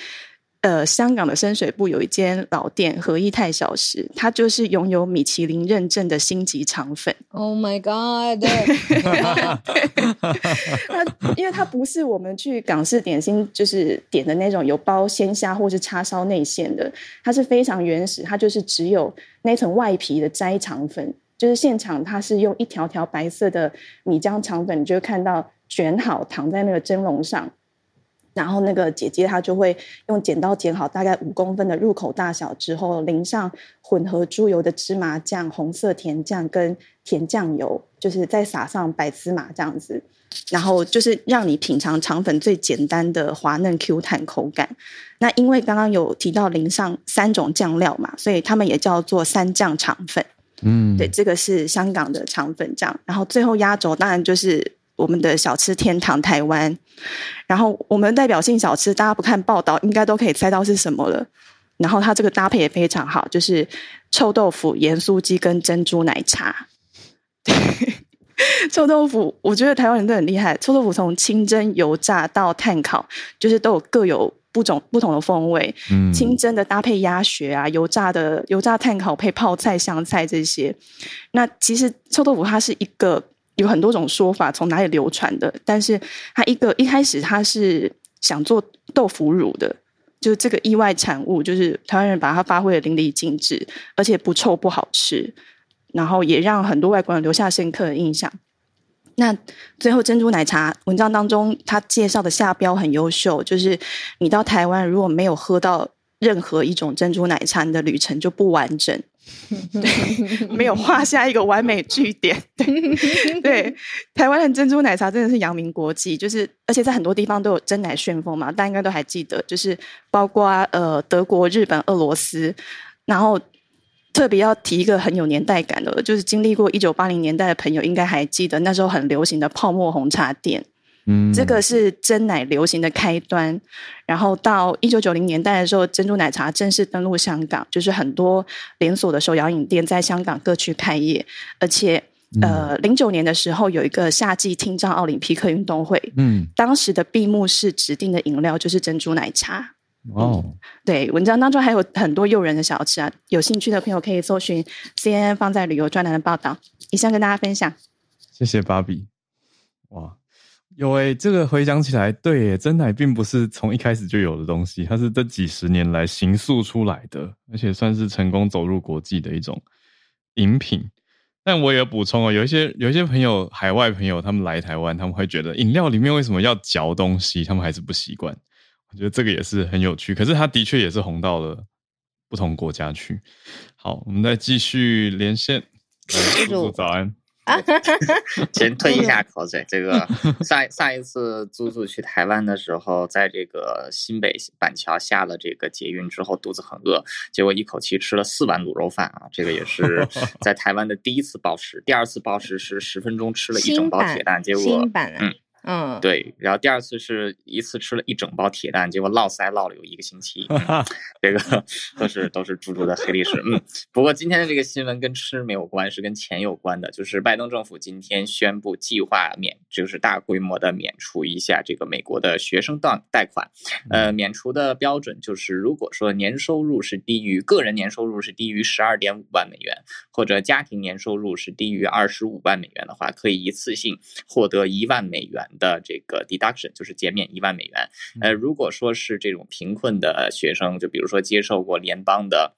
呃，香港的深水埗有一间老店和义泰小食，它就是拥有米其林认证的星级肠粉。Oh my god！那因为它不是我们去港式点心就是点的那种有包鲜虾或是叉烧内馅的，它是非常原始，它就是只有那层外皮的摘肠粉，就是现场它是用一条条白色的米浆肠粉，你就看到卷好躺在那个蒸笼上。然后那个姐姐她就会用剪刀剪好大概五公分的入口大小之后，淋上混合猪油的芝麻酱、红色甜酱跟甜酱油，就是再撒上白芝麻这样子，然后就是让你品尝肠粉最简单的滑嫩 Q 弹口感。那因为刚刚有提到淋上三种酱料嘛，所以他们也叫做三酱肠粉。嗯，对，这个是香港的肠粉酱。然后最后压轴当然就是。我们的小吃天堂台湾，然后我们代表性小吃，大家不看报道应该都可以猜到是什么了。然后它这个搭配也非常好，就是臭豆腐、盐酥鸡跟珍珠奶茶。臭豆腐，我觉得台湾人都很厉害。臭豆腐从清蒸、油炸到炭烤，就是都有各有不种不同的风味。嗯，清蒸的搭配鸭血啊，油炸的油炸炭烤配泡菜、香菜这些。那其实臭豆腐它是一个。有很多种说法，从哪里流传的？但是他一个一开始他是想做豆腐乳的，就是这个意外产物，就是台湾人把它发挥的淋漓尽致，而且不臭不好吃，然后也让很多外国人留下深刻的印象。那最后珍珠奶茶文章当中，他介绍的下标很优秀，就是你到台湾如果没有喝到任何一种珍珠奶茶，你的旅程就不完整。对，没有画下一个完美句点。对，台湾的珍珠奶茶真的是扬名国际，就是而且在很多地方都有真奶旋风嘛，大家应该都还记得，就是包括呃德国、日本、俄罗斯，然后特别要提一个很有年代感的，就是经历过一九八零年代的朋友应该还记得，那时候很流行的泡沫红茶店。嗯，这个是真奶流行的开端，然后到一九九零年代的时候，珍珠奶茶正式登陆香港，就是很多连锁的手摇饮店在香港各区开业，而且呃，零九年的时候有一个夏季听障奥林匹克运动会，嗯，当时的闭幕式指定的饮料就是珍珠奶茶。哦，对，文章当中还有很多诱人的小吃啊，有兴趣的朋友可以搜寻 CNN 放在旅游专栏的报道。以上跟大家分享，谢谢芭比，哇。有诶，这个回想起来，对耶，真奶并不是从一开始就有的东西，它是这几十年来形塑出来的，而且算是成功走入国际的一种饮品。但我也补充哦，有一些有一些朋友，海外朋友，他们来台湾，他们会觉得饮料里面为什么要嚼东西，他们还是不习惯。我觉得这个也是很有趣，可是它的确也是红到了不同国家去。好，我们再继续连线。叔叔早安。先吞一下口水。这个 上上一次猪猪去台湾的时候，在这个新北板桥下了这个捷运之后，肚子很饿，结果一口气吃了四碗卤肉饭啊！这个也是 在台湾的第一次暴食，第二次暴食是十分钟吃了一整包铁蛋，结果嗯。嗯，对，然后第二次是一次吃了一整包铁蛋，结果落腮落了有一个星期，这个都是都是猪猪的黑历史。嗯，不过今天的这个新闻跟吃没有关，是跟钱有关的，就是拜登政府今天宣布计划免，就是大规模的免除一下这个美国的学生贷贷款。呃，免除的标准就是，如果说年收入是低于个人年收入是低于十二点五万美元，或者家庭年收入是低于二十五万美元的话，可以一次性获得一万美元。的这个 deduction 就是减免一万美元，呃，如果说是这种贫困的学生，就比如说接受过联邦的。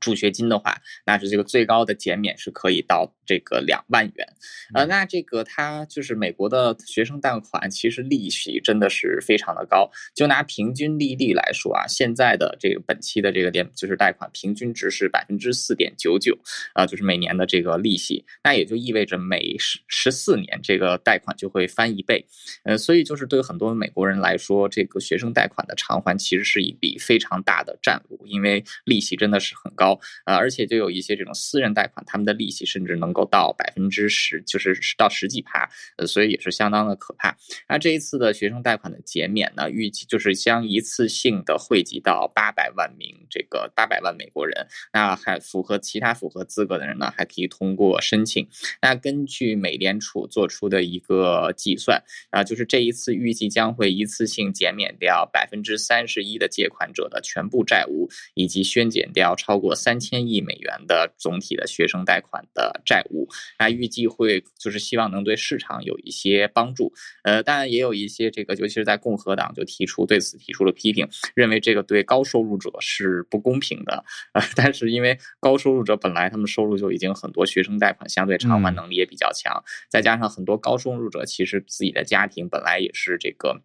助学金的话，那是这个最高的减免是可以到这个两万元，呃，那这个它就是美国的学生贷款，其实利息真的是非常的高。就拿平均利率来说啊，现在的这个本期的这个联就是贷款平均值是百分之四点九九，啊，就是每年的这个利息，那也就意味着每十十四年这个贷款就会翻一倍，呃，所以就是对很多美国人来说，这个学生贷款的偿还其实是一笔非常大的债务，因为利息真的是很高。高呃，而且就有一些这种私人贷款，他们的利息甚至能够到百分之十，就是到十几趴，呃，所以也是相当的可怕。那这一次的学生贷款的减免呢，预计就是将一次性的惠及到八百万名这个八百万美国人。那还符合其他符合资格的人呢，还可以通过申请。那根据美联储做出的一个计算啊，就是这一次预计将会一次性减免掉百分之三十一的借款者的全部债务，以及削减掉超过。三千亿美元的总体的学生贷款的债务，那预计会就是希望能对市场有一些帮助。呃，当然也有一些这个，尤其是在共和党就提出对此提出了批评，认为这个对高收入者是不公平的。呃，但是因为高收入者本来他们收入就已经很多，学生贷款相对偿还能力也比较强，再加上很多高收入者其实自己的家庭本来也是这个。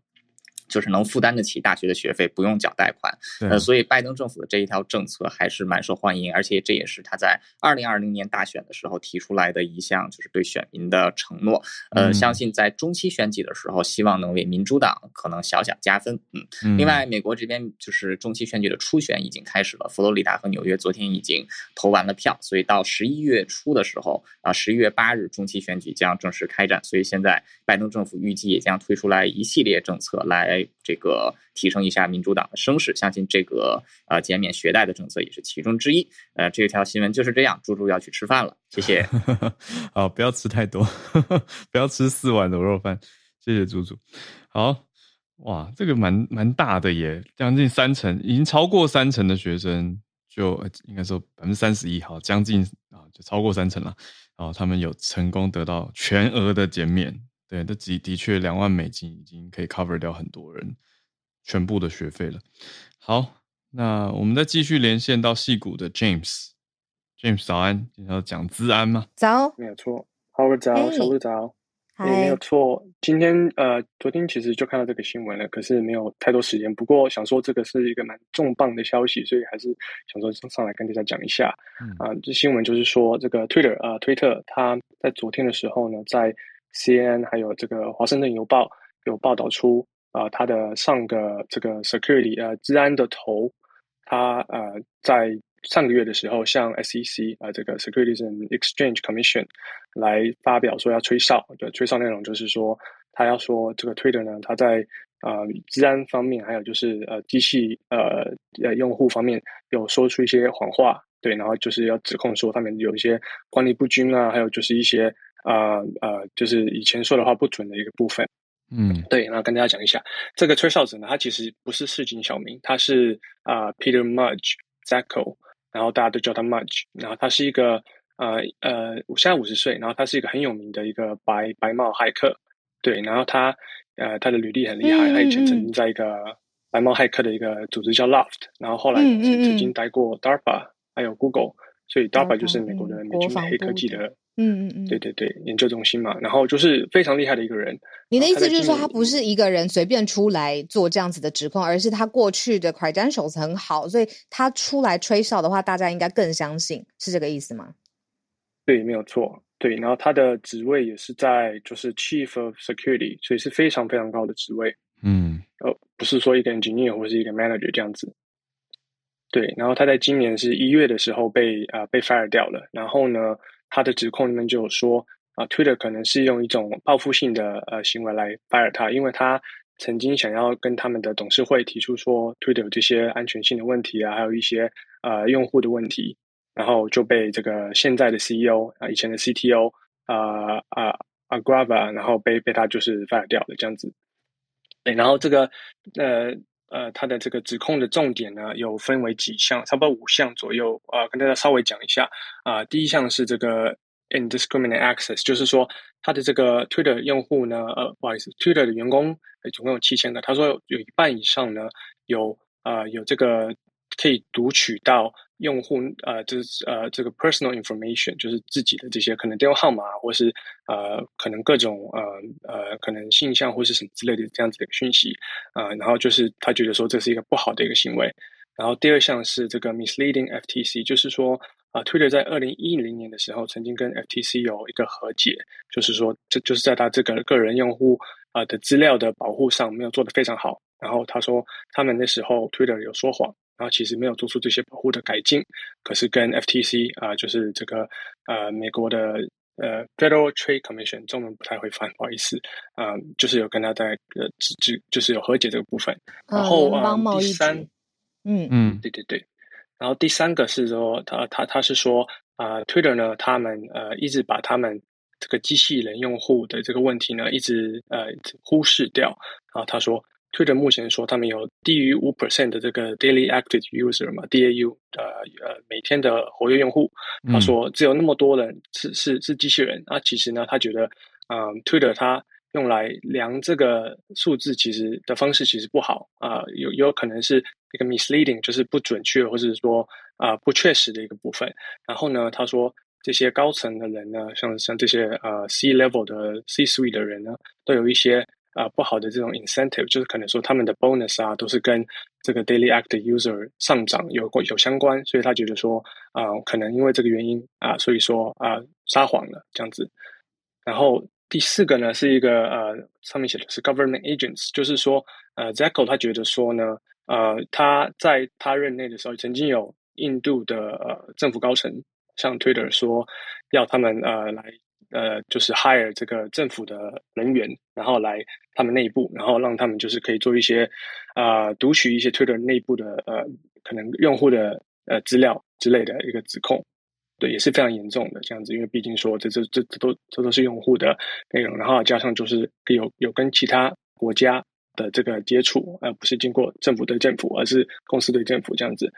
就是能负担得起大学的学费，不用缴贷款，呃，所以拜登政府的这一条政策还是蛮受欢迎，而且这也是他在二零二零年大选的时候提出来的一项，就是对选民的承诺。呃，相信在中期选举的时候，希望能为民主党可能小小加分。嗯，另外，美国这边就是中期选举的初选已经开始了，佛罗里达和纽约昨天已经投完了票，所以到十一月初的时候，啊，十一月八日中期选举将正式开展。所以现在拜登政府预计也将推出来一系列政策来。这个提升一下民主党的声势，相信这个呃减免学贷的政策也是其中之一。呃，这条新闻就是这样。猪猪要去吃饭了，谢谢。好，不要吃太多，不要吃四碗牛肉饭。谢谢猪猪。好，哇，这个蛮蛮大的耶，将近三成，已经超过三成的学生，就应该说百分之三十一，好，将近啊，就超过三成了。然后他们有成功得到全额的减免。对，这的的确两万美金已经可以 cover 掉很多人全部的学费了。好，那我们再继续连线到戏谷的 James。James 早安，你要讲资安吗？早，没有错。好，早，小鹿早。也没有错。今天呃，昨天其实就看到这个新闻了，可是没有太多时间。不过想说这个是一个蛮重磅的消息，所以还是想说上来跟大家讲一下。啊，这新闻就是说，这个 Twitter 啊，推特，它在昨天的时候呢，在 CN 还有这个华盛顿邮报有报道出，啊，他的上个这个 security 呃，治安的头，他呃，在上个月的时候向 SEC 啊，这个 Securities and Exchange Commission 来发表说要吹哨，的吹哨内容就是说，他要说这个 Twitter 呢，他在呃治安方面，还有就是呃机器呃呃用户方面有说出一些谎话，对，然后就是要指控说他们有一些管理不均啊，还有就是一些。啊呃，就是以前说的话不准的一个部分，嗯，对，然后跟大家讲一下，这个吹哨子呢，他其实不是市井小民，他是啊 Peter Mudge Zacko，然后大家都叫他 Mudge，然后他是一个呃呃，现在五十岁，然后他是一个很有名的一个白白帽骇客，对，然后他呃他的履历很厉害，他以前曾经在一个白帽骇客的一个组织叫 Loft，然后后来曾经待过 DARPA，还有 Google。所以 DARPA 就是美国的美军黑科技的。嗯嗯嗯，对对对，研究中心嘛，然后就是非常厉害的一个人。你的意思就是说，他不是一个人随便出来做这样子的指控，而是他过去的 credentials 很好，所以他出来吹哨的话，大家应该更相信，是这个意思吗？对，没有错。对，然后他的职位也是在就是 chief of security，所以是非常非常高的职位。嗯，呃，不是说一个 engineer 或是一个 manager 这样子。对，然后他在今年是一月的时候被啊被 fire 掉了，然后呢？他的指控里面就有说啊，Twitter 可能是用一种报复性的呃行为来 fire 他，因为他曾经想要跟他们的董事会提出说 Twitter 这些安全性的问题啊，还有一些呃用户的问题，然后就被这个现在的 CEO 啊，以前的 CTO 啊啊啊 Grava，然后被被他就是 fire 掉了这样子。对，然后这个呃呃，他的这个指控的重点呢，有分为几项，差不多五项左右啊，跟大家稍微讲一下啊。第一项是这个 indiscriminate access，就是说他的这个 Twitter 用户呢，呃，不好意思，Twitter 的员工总共有七千个，他说有一半以上呢有啊有这个可以读取到。用户呃，就是呃，这个 personal information 就是自己的这些可能电话号码，或是呃，可能各种呃呃，可能信箱或是什么之类的这样子的一个讯息啊，然后就是他觉得说这是一个不好的一个行为。然后第二项是这个 misleading FTC，就是说啊，Twitter 在二零一零年的时候曾经跟 FTC 有一个和解，就是说这就是在他这个个人用户啊的资料的保护上没有做得非常好。然后他说他们那时候 Twitter 有说谎。然后其实没有做出这些保护的改进，可是跟 FTC 啊，就是这个呃美国的呃 Federal Trade Commission 中文不太会翻，不好意思啊，就是有跟他在呃只只就是有和解这个部分。然后啊，第三，嗯嗯，对对对。然后第三个是说，他他他是说啊，Twitter 呢，他们呃一直把他们这个机器人用户的这个问题呢，一直呃忽视掉。然后他说。Twitter 目前说他们有低于五 percent 的这个 daily active user 嘛，DAU 呃呃每天的活跃用户，他说只有那么多人是是是机器人啊，其实呢他觉得啊 Twitter 它用来量这个数字其实的方式其实不好啊，有有可能是一个 misleading 就是不准确或者说啊不确实的一个部分。然后呢他说这些高层的人呢，像像这些呃 C level 的 C suite 的人呢，都有一些。啊，不好的这种 incentive，就是可能说他们的 bonus 啊，都是跟这个 daily active user 上涨有过有相关，所以他觉得说啊，可能因为这个原因啊，所以说啊撒谎了这样子。然后第四个呢，是一个呃上面写的是 government agents，就是说呃 Zacko 他觉得说呢，呃他在他任内的时候，曾经有印度的呃政府高层向 Twitter 说要他们呃来。呃，就是 hire 这个政府的人员，然后来他们内部，然后让他们就是可以做一些啊，读取一些 Twitter 内部的呃，可能用户的呃资料之类的一个指控，对，也是非常严重的这样子，因为毕竟说这这这这都这都是用户的内容，然后加上就是有有跟其他国家的这个接触，而不是经过政府对政府，而是公司对政府这样子。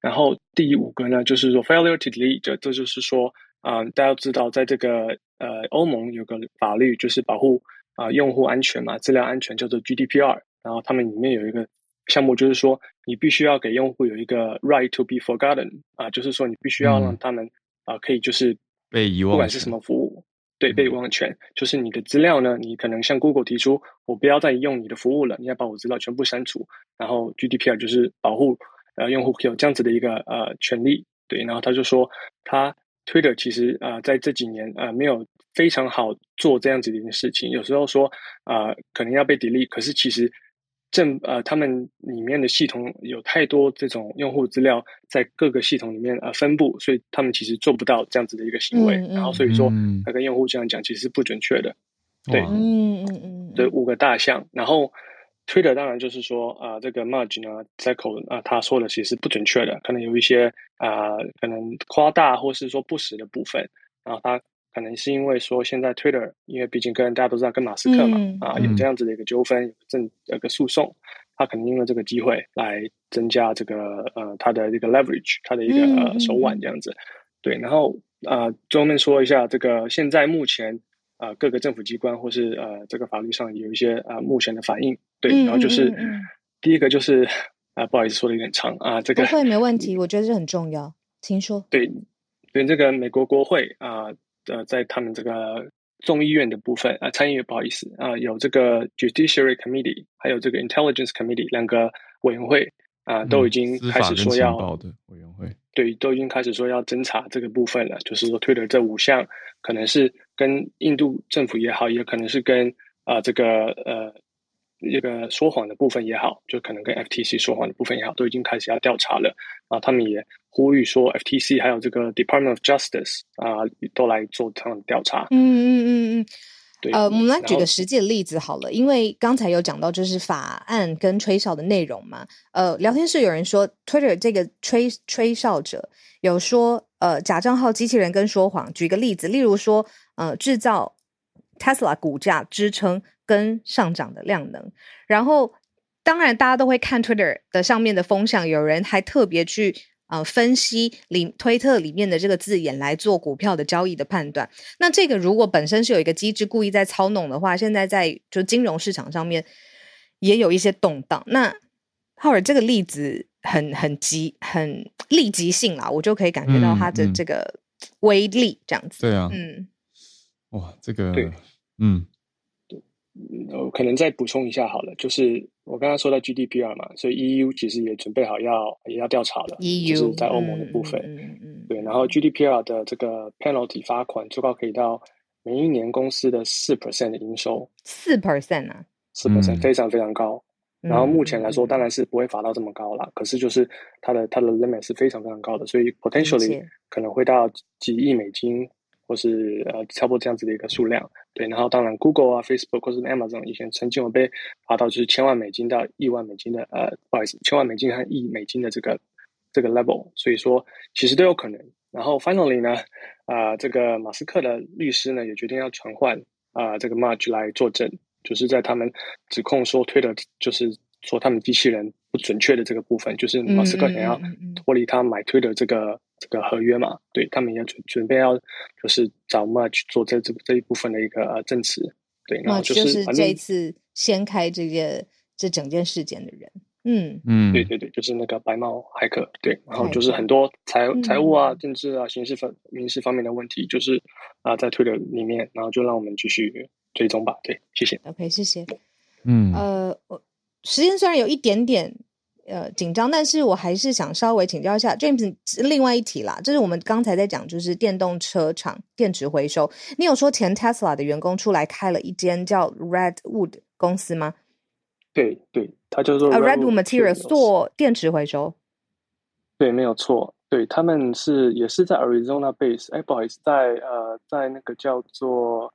然后第五个呢，就是说 failure to delete，这这就是说啊，大家知道在这个。呃，欧盟有个法律就是保护啊用户安全嘛，资料安全叫做 GDPR。然后他们里面有一个项目，就是说你必须要给用户有一个 right to be forgotten 啊，就是说你必须要让他们啊可以就是被遗忘，不管是什么服务，对被遗忘权，就是你的资料呢，你可能向 Google 提出我不要再用你的服务了，你要把我资料全部删除。然后 GDPR 就是保护呃用户有这样子的一个呃权利，对。然后他就说他。Twitter 其实啊，在这几年啊，没有非常好做这样子的一件事情。有时候说啊，可能要被 delete，可是其实正呃，他们里面的系统有太多这种用户资料在各个系统里面啊分布，所以他们其实做不到这样子的一个行为。然后所以说，他跟用户这样讲，其实是不准确的。对，嗯嗯嗯，对，五个大项，然后。Twitter 当然就是说啊，这个 Marge 呢，Cycle 啊，他说的其实不准确的，可能有一些啊，可能夸大或是说不实的部分。然后他可能是因为说现在 Twitter，因为毕竟跟大家都知道跟马斯克嘛啊，有这样子的一个纠纷，有正有个诉讼，他可能因为这个机会来增加这个呃他的一个 leverage，他的一个呃手腕这样子。对，然后啊，最后面说一下这个现在目前。啊，各个政府机关或是呃，这个法律上有一些啊，目前的反应，对，然后就是第一个就是啊，不好意思说的有点长啊，这个不会没问题，我觉得这很重要，请说。对，对这个美国国会啊，呃，在他们这个众议院的部分啊，参议院不好意思啊，有这个 Judiciary Committee，还有这个 Intelligence Committee 两个委员会啊，都已经开始说要的委员会，对，都已经开始说要侦查这个部分了。就是说，Twitter 这五项可能是跟印度政府也好，也可能是跟啊这个呃。这个说谎的部分也好，就可能跟 FTC 说谎的部分也好，都已经开始要调查了啊。他们也呼吁说，FTC 还有这个 Department of Justice 啊，都来做这样的调查。嗯嗯嗯嗯，对。呃，我们来举个实际的例子好了，因为刚才有讲到就是法案跟吹哨的内容嘛。呃，聊天室有人说，Twitter 这个吹吹哨者有说，呃，假账号机器人跟说谎。举个例子，例如说，呃，制造 Tesla 股价支撑。跟上涨的量能，然后当然大家都会看 Twitter 的上面的风向，有人还特别去呃分析里推特里面的这个字眼来做股票的交易的判断。那这个如果本身是有一个机制故意在操弄的话，现在在就金融市场上面也有一些动荡。那浩尔这个例子很很急很立即性啦，我就可以感觉到它的这个威力这样子。对啊，嗯，哇，这个嗯。我可能再补充一下好了，就是我刚刚说到 GDPR 嘛，所以 EU 其实也准备好要也要调查了，EU 就是在欧盟的部分，对，然后 GDPR 的这个 penalty 罚款最高可以到每一年公司的四 percent 的营收，四 percent 啊，四 percent 非常非常高。然后目前来说，当然是不会罚到这么高了，可是就是它的它的 limit 是非常非常高的，所以 potentially 可能会到几亿美金。或是呃，差不多这样子的一个数量，对。然后当然，Google 啊、Facebook 或是 Amazon 以前曾经有被罚到就是千万美金到亿万美金的呃，不好意思，千万美金和亿美金的这个这个 level，所以说其实都有可能。然后 finally 呢，啊，这个马斯克的律师呢也决定要传唤啊这个 March 来作证，就是在他们指控说推的，就是说他们机器人不准确的这个部分，就是马斯克想要脱离他买推的这个。这个合约嘛，对他们也准准备要，就是找 March 做这这这一部分的一个呃证词，对，然后就是这一次掀开这个这整件事件的人，嗯。嗯，对对对，就是那个白帽骇客，对，然后就是很多财财务啊、政治啊、刑事方民事方面的问题，就是啊在推的里面，然后就让我们继续追踪吧，对，谢谢，OK，谢谢，嗯，呃，我时间虽然有一点点。呃，紧张，但是我还是想稍微请教一下 James，另外一题啦，就是我们刚才在讲，就是电动车厂电池回收，你有说前 Tesla 的员工出来开了一间叫 Redwood 公司吗？对对，他叫做 Redwood Materials 做电池回收。对，没有错，对他们是也是在 Arizona base，哎，不好意思，在呃，在那个叫做。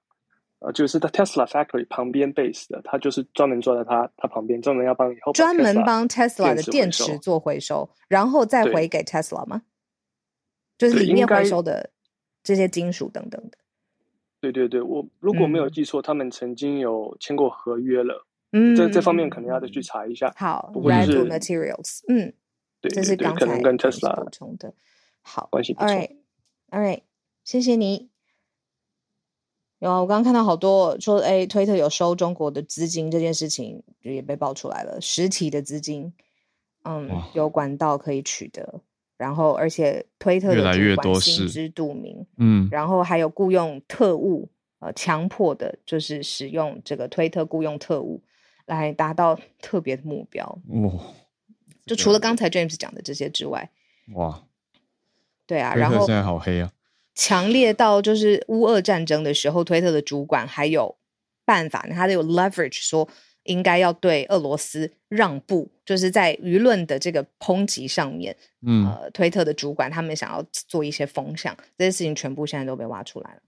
呃，就是在 Tesla factory 旁边 base 的，他就是专门坐在他他旁边，专门要帮以后专门帮 Tesla 的电池做回收，然后再回给 Tesla 吗？就是里面回收的这些金属等等的。对对对，我如果没有记错，他们曾经有签过合约了。嗯，这这方面可能要再去查一下。好，Red Materials，嗯，对，这是刚才跟 Tesla 补充的。好，关系不错。All right，All right，谢谢你。有啊，我刚刚看到好多说，哎，推特有收中国的资金这件事情也被爆出来了，实体的资金，嗯，有管道可以取得，然后而且推特越来越多心知肚明，嗯，然后还有雇佣特务，呃，强迫的就是使用这个推特雇佣特务来达到特别的目标，哇，就除了刚才 James 讲的这些之外，哇，对啊，然后现在好黑啊。强烈到就是乌俄战争的时候，推特的主管还有办法，他都有 leverage 说应该要对俄罗斯让步，就是在舆论的这个抨击上面，嗯，呃，推特的主管他们想要做一些风向，这些事情全部现在都被挖出来了。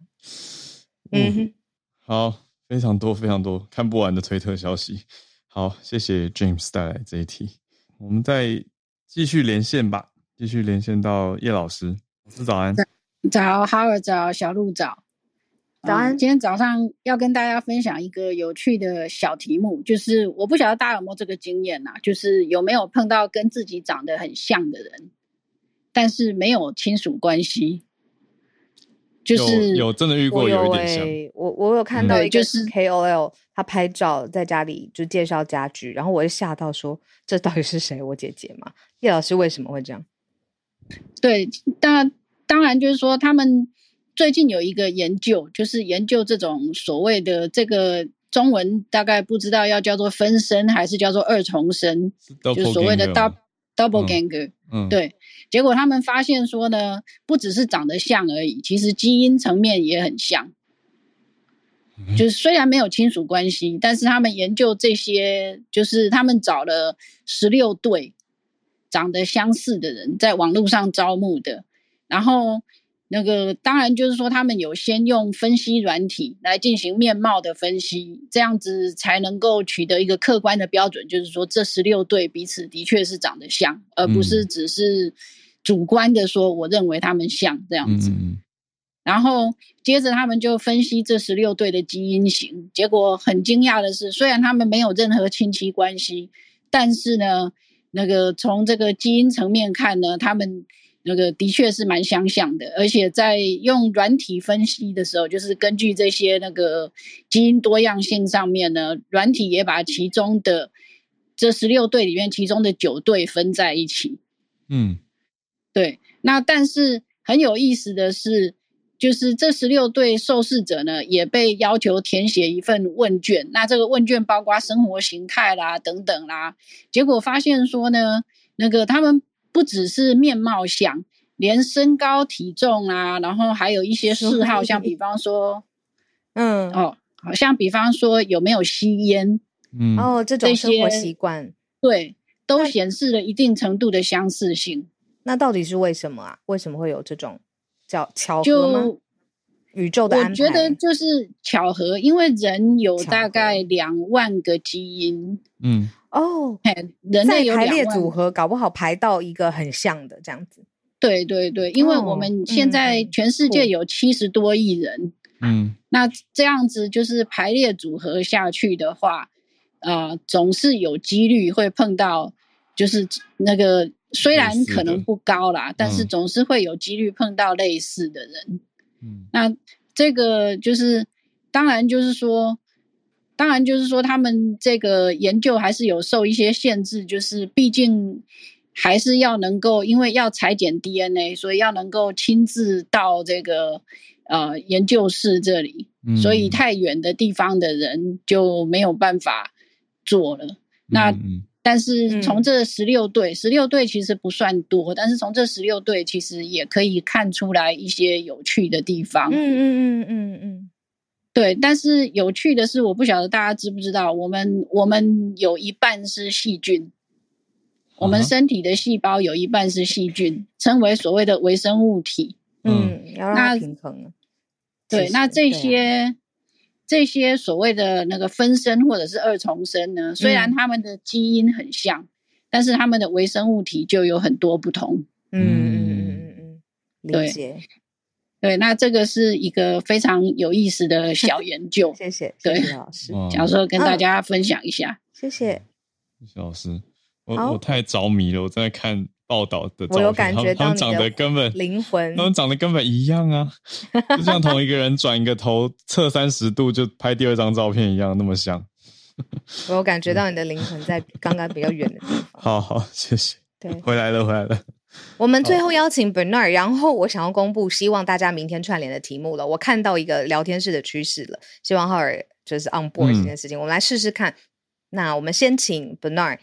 嗯，好，非常多非常多看不完的推特消息。好，谢谢 James 带来这一题，我们再继续连线吧，继续连线到叶老师，老师早安。早，哈尔早，小鹿早，早安。今天早上要跟大家分享一个有趣的小题目，就是我不晓得大家有没有这个经验呐，就是有没有碰到跟自己长得很像的人，但是没有亲属关系，就是有真的遇过有一点像。我我有看到一个 KOL，他拍照在家里就介绍家具，然后我就吓到说，这到底是谁？我姐姐吗？叶老师为什么会这样？对，但。当然就是说他们最近有一个研究，就是研究这种所谓的这个中文大概不知道要叫做分身还是叫做二重身，就是所谓的 double double ganger。嗯，对。结果他们发现说呢，不只是长得像而已，其实基因层面也很像。就是虽然没有亲属关系，但是他们研究这些，就是他们找了十六对长得相似的人，在网络上招募的。然后那个当然就是说，他们有先用分析软体来进行面貌的分析，这样子才能够取得一个客观的标准，就是说这十六对彼此的确是长得像，而不是只是主观的说我认为他们像这样子。然后接着他们就分析这十六对的基因型，结果很惊讶的是，虽然他们没有任何亲戚关系，但是呢，那个从这个基因层面看呢，他们那个的确是蛮相像的，而且在用软体分析的时候，就是根据这些那个基因多样性上面呢，软体也把其中的这十六对里面其中的九对分在一起。嗯，对。那但是很有意思的是。就是这十六对受试者呢，也被要求填写一份问卷。那这个问卷包括生活形态啦等等啦。结果发现说呢，那个他们不只是面貌像，连身高体重啊，然后还有一些嗜好，像比方说，嗯哦，好像比方说有没有吸烟，嗯哦，这种生活习惯，对，都显示了一定程度的相似性。那到底是为什么啊？为什么会有这种？叫巧合吗？宇宙的安排，我觉得就是巧合，因为人有大概两万个基因，嗯，哦，人类有排列组合，搞不好排到一个很像的这样子。对对对，因为我们现在全世界有七十多亿人，嗯，那这样子就是排列组合下去的话，啊，总是有几率会碰到，就是那个。虽然可能不高啦，但是总是会有几率碰到类似的人。嗯，那这个就是，当然就是说，当然就是说，他们这个研究还是有受一些限制，就是毕竟还是要能够，因为要裁剪 DNA，所以要能够亲自到这个呃研究室这里，所以太远的地方的人就没有办法做了。那。但是从这十六对，十六对其实不算多，但是从这十六对其实也可以看出来一些有趣的地方。嗯嗯嗯嗯嗯，对。但是有趣的是，我不晓得大家知不知道，我们我们有一半是细菌，我们身体的细胞有一半是细菌，称为所谓的微生物体。嗯，要让它平衡。对，那这些。这些所谓的那个分身或者是二重身呢，虽然他们的基因很像，但是他们的微生物体就有很多不同。嗯嗯嗯嗯嗯，理解。对，那这个是一个非常有意思的小研究。谢谢，对老师，想说跟大家分享一下。谢谢，谢谢老师。我我太着迷了，我在看。报道的，我有感觉他们长得根本灵魂，他们长得根本一样啊，就像同一个人转一个头侧三十度就拍第二张照片一样，那么像。我有感觉到你的灵魂在刚刚比较远的地方。好好，谢谢。对，回来了，回来了。我们最后邀请 Bernard，然后我想要公布希望大家明天串联的题目了。我看到一个聊天室的趋势了，希望浩尔就是 on board 这件事情，我们来试试看。那我们先请 Bernard。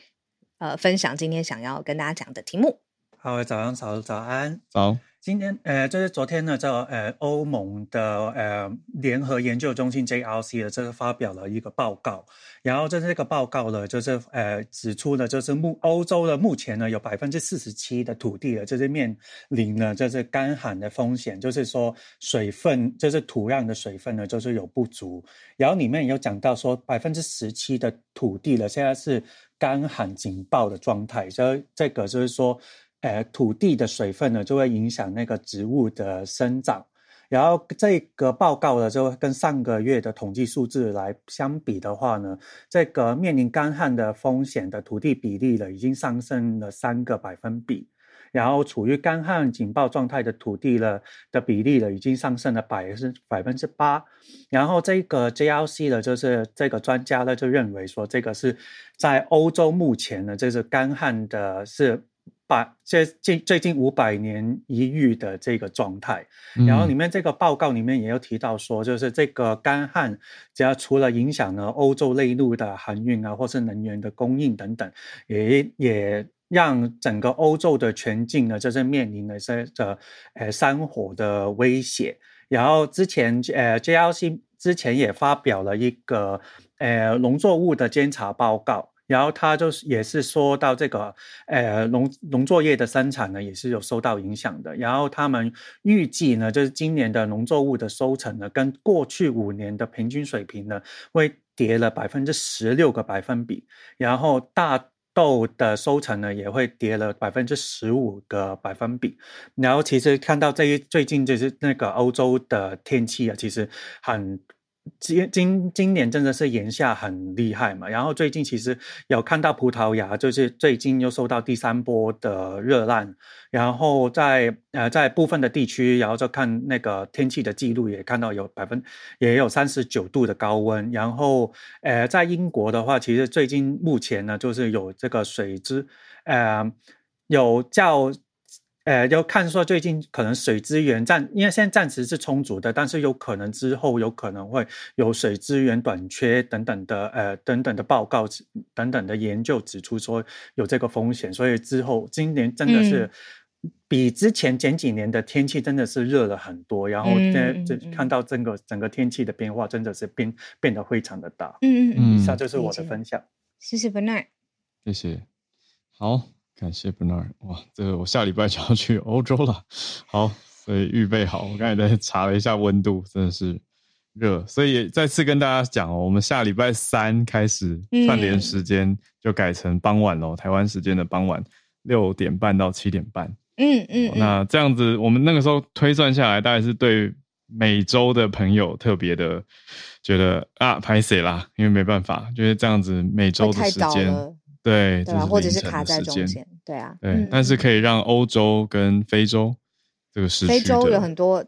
呃，分享今天想要跟大家讲的题目。好，早上早早安。早。今天呃，就是昨天呢，这呃欧盟的呃联合研究中心 JRC 的这个发表了一个报告，然后在这个报告呢，就是呃指出呢，就是目欧洲的目前呢有百分之四十七的土地了，就是面临呢就是干旱的风险，就是说水分就是土壤的水分呢就是有不足，然后里面有讲到说百分之十七的土地了现在是干旱警报的状态，所以这个就是说。呃，土地的水分呢，就会影响那个植物的生长。然后这个报告呢，就跟上个月的统计数字来相比的话呢，这个面临干旱的风险的土地比例呢，已经上升了三个百分比。然后处于干旱警报状态的土地呢的比例呢，已经上升了百分百分之八。然后这个 JLC 呢，就是这个专家呢，就认为说，这个是在欧洲目前呢，这是干旱的是。百这近最近五百年一遇的这个状态。然后里面这个报告里面也有提到说，就是这个干旱，只要除了影响了欧洲内陆的航运啊，或是能源的供应等等，也也让整个欧洲的全境呢，就是面临了这个呃山火的威胁。然后之前呃 JLC 之前也发表了一个呃农作物的监察报告。然后他就是也是说到这个，呃，农农作业的生产呢，也是有受到影响的。然后他们预计呢，就是今年的农作物的收成呢，跟过去五年的平均水平呢，会跌了百分之十六个百分比。然后大豆的收成呢，也会跌了百分之十五个百分比。然后其实看到这一最近就是那个欧洲的天气啊，其实很。今今今年真的是炎夏很厉害嘛，然后最近其实有看到葡萄牙，就是最近又受到第三波的热浪，然后在呃在部分的地区，然后就看那个天气的记录，也看到有百分也有三十九度的高温，然后呃在英国的话，其实最近目前呢就是有这个水质，呃有较。呃，要看说最近可能水资源暂，因为现在暂时是充足的，但是有可能之后有可能会有水资源短缺等等的，呃，等等的报告，等等的研究指出说有这个风险，所以之后今年真的是比之前前几年的天气真的是热了很多，然后现在就看到整个整个天气的变化真的是变变得非常的大。嗯嗯嗯，以上就是我的分享，谢谢 Bernard，谢谢，好。感谢 Bernard，哇，这个我下礼拜就要去欧洲了，好，所以预备好。我刚才在查了一下温度，真的是热，所以再次跟大家讲哦，我们下礼拜三开始串联时间就改成傍晚喽，台湾时间的傍晚六点半到七点半。嗯嗯，那这样子，我们那个时候推算下来，大概是对每周的朋友特别的觉得啊，拍谁啦？因为没办法，就是这样子每周的时间。对，对啊，或者是卡在中间，对啊，对，但是可以让欧洲跟非洲这个时区，非洲有很多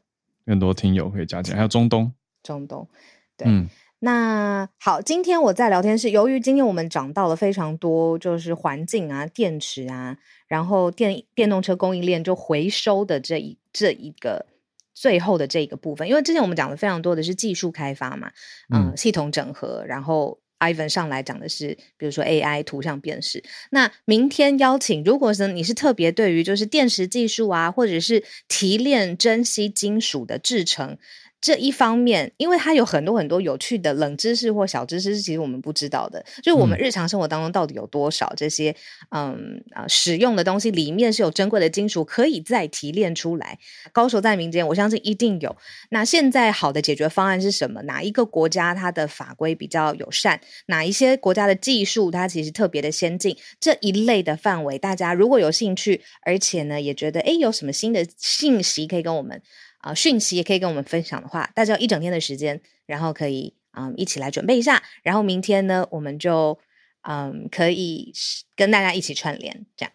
很多听友可以加进，还有中东，中东，对，嗯，那好，今天我在聊天室，由于今天我们讲到了非常多，就是环境啊、电池啊，然后电电动车供应链就回收的这一这一个最后的这一个部分，因为之前我们讲的非常多的是技术开发嘛，嗯，系统整合，然后。Ivan 上来讲的是，比如说 AI 图像辨识。那明天邀请，如果是你是特别对于就是电池技术啊，或者是提炼珍稀金属的制成。这一方面，因为它有很多很多有趣的冷知识或小知识，是其实我们不知道的。就是我们日常生活当中到底有多少这些嗯啊使用的东西，里面是有珍贵的金属可以再提炼出来。高手在民间，我相信一定有。那现在好的解决方案是什么？哪一个国家它的法规比较友善？哪一些国家的技术它其实特别的先进？这一类的范围，大家如果有兴趣，而且呢也觉得哎有什么新的信息可以跟我们。啊，讯息也可以跟我们分享的话，大家有一整天的时间，然后可以嗯一起来准备一下，然后明天呢，我们就嗯可以跟大家一起串联，这样。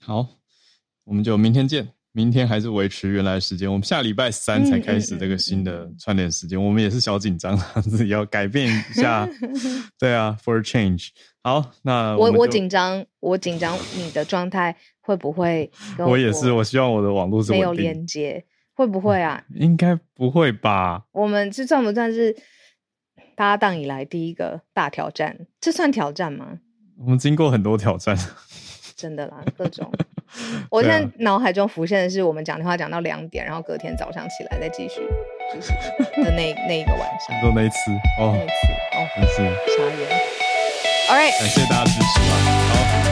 好，我们就明天见。明天还是维持原来的时间，我们下礼拜三才开始这个新的串联时间，我们也是小紧张，自己要改变一下。对啊，for change。好，那我我紧张，我紧张，你的状态会不会？我也是，我希望我的网络是没有连接。会不会啊？应该不会吧。我们这算不算是搭档以来第一个大挑战？这算挑战吗？我们经过很多挑战，真的啦，各种。我现在脑海中浮现的是我们讲电话讲到两点，然后隔天早上起来再继续，就是的那 那一个晚上。就那一次哦，那一次哦，那次傻眼。All right，感谢大家支持吧。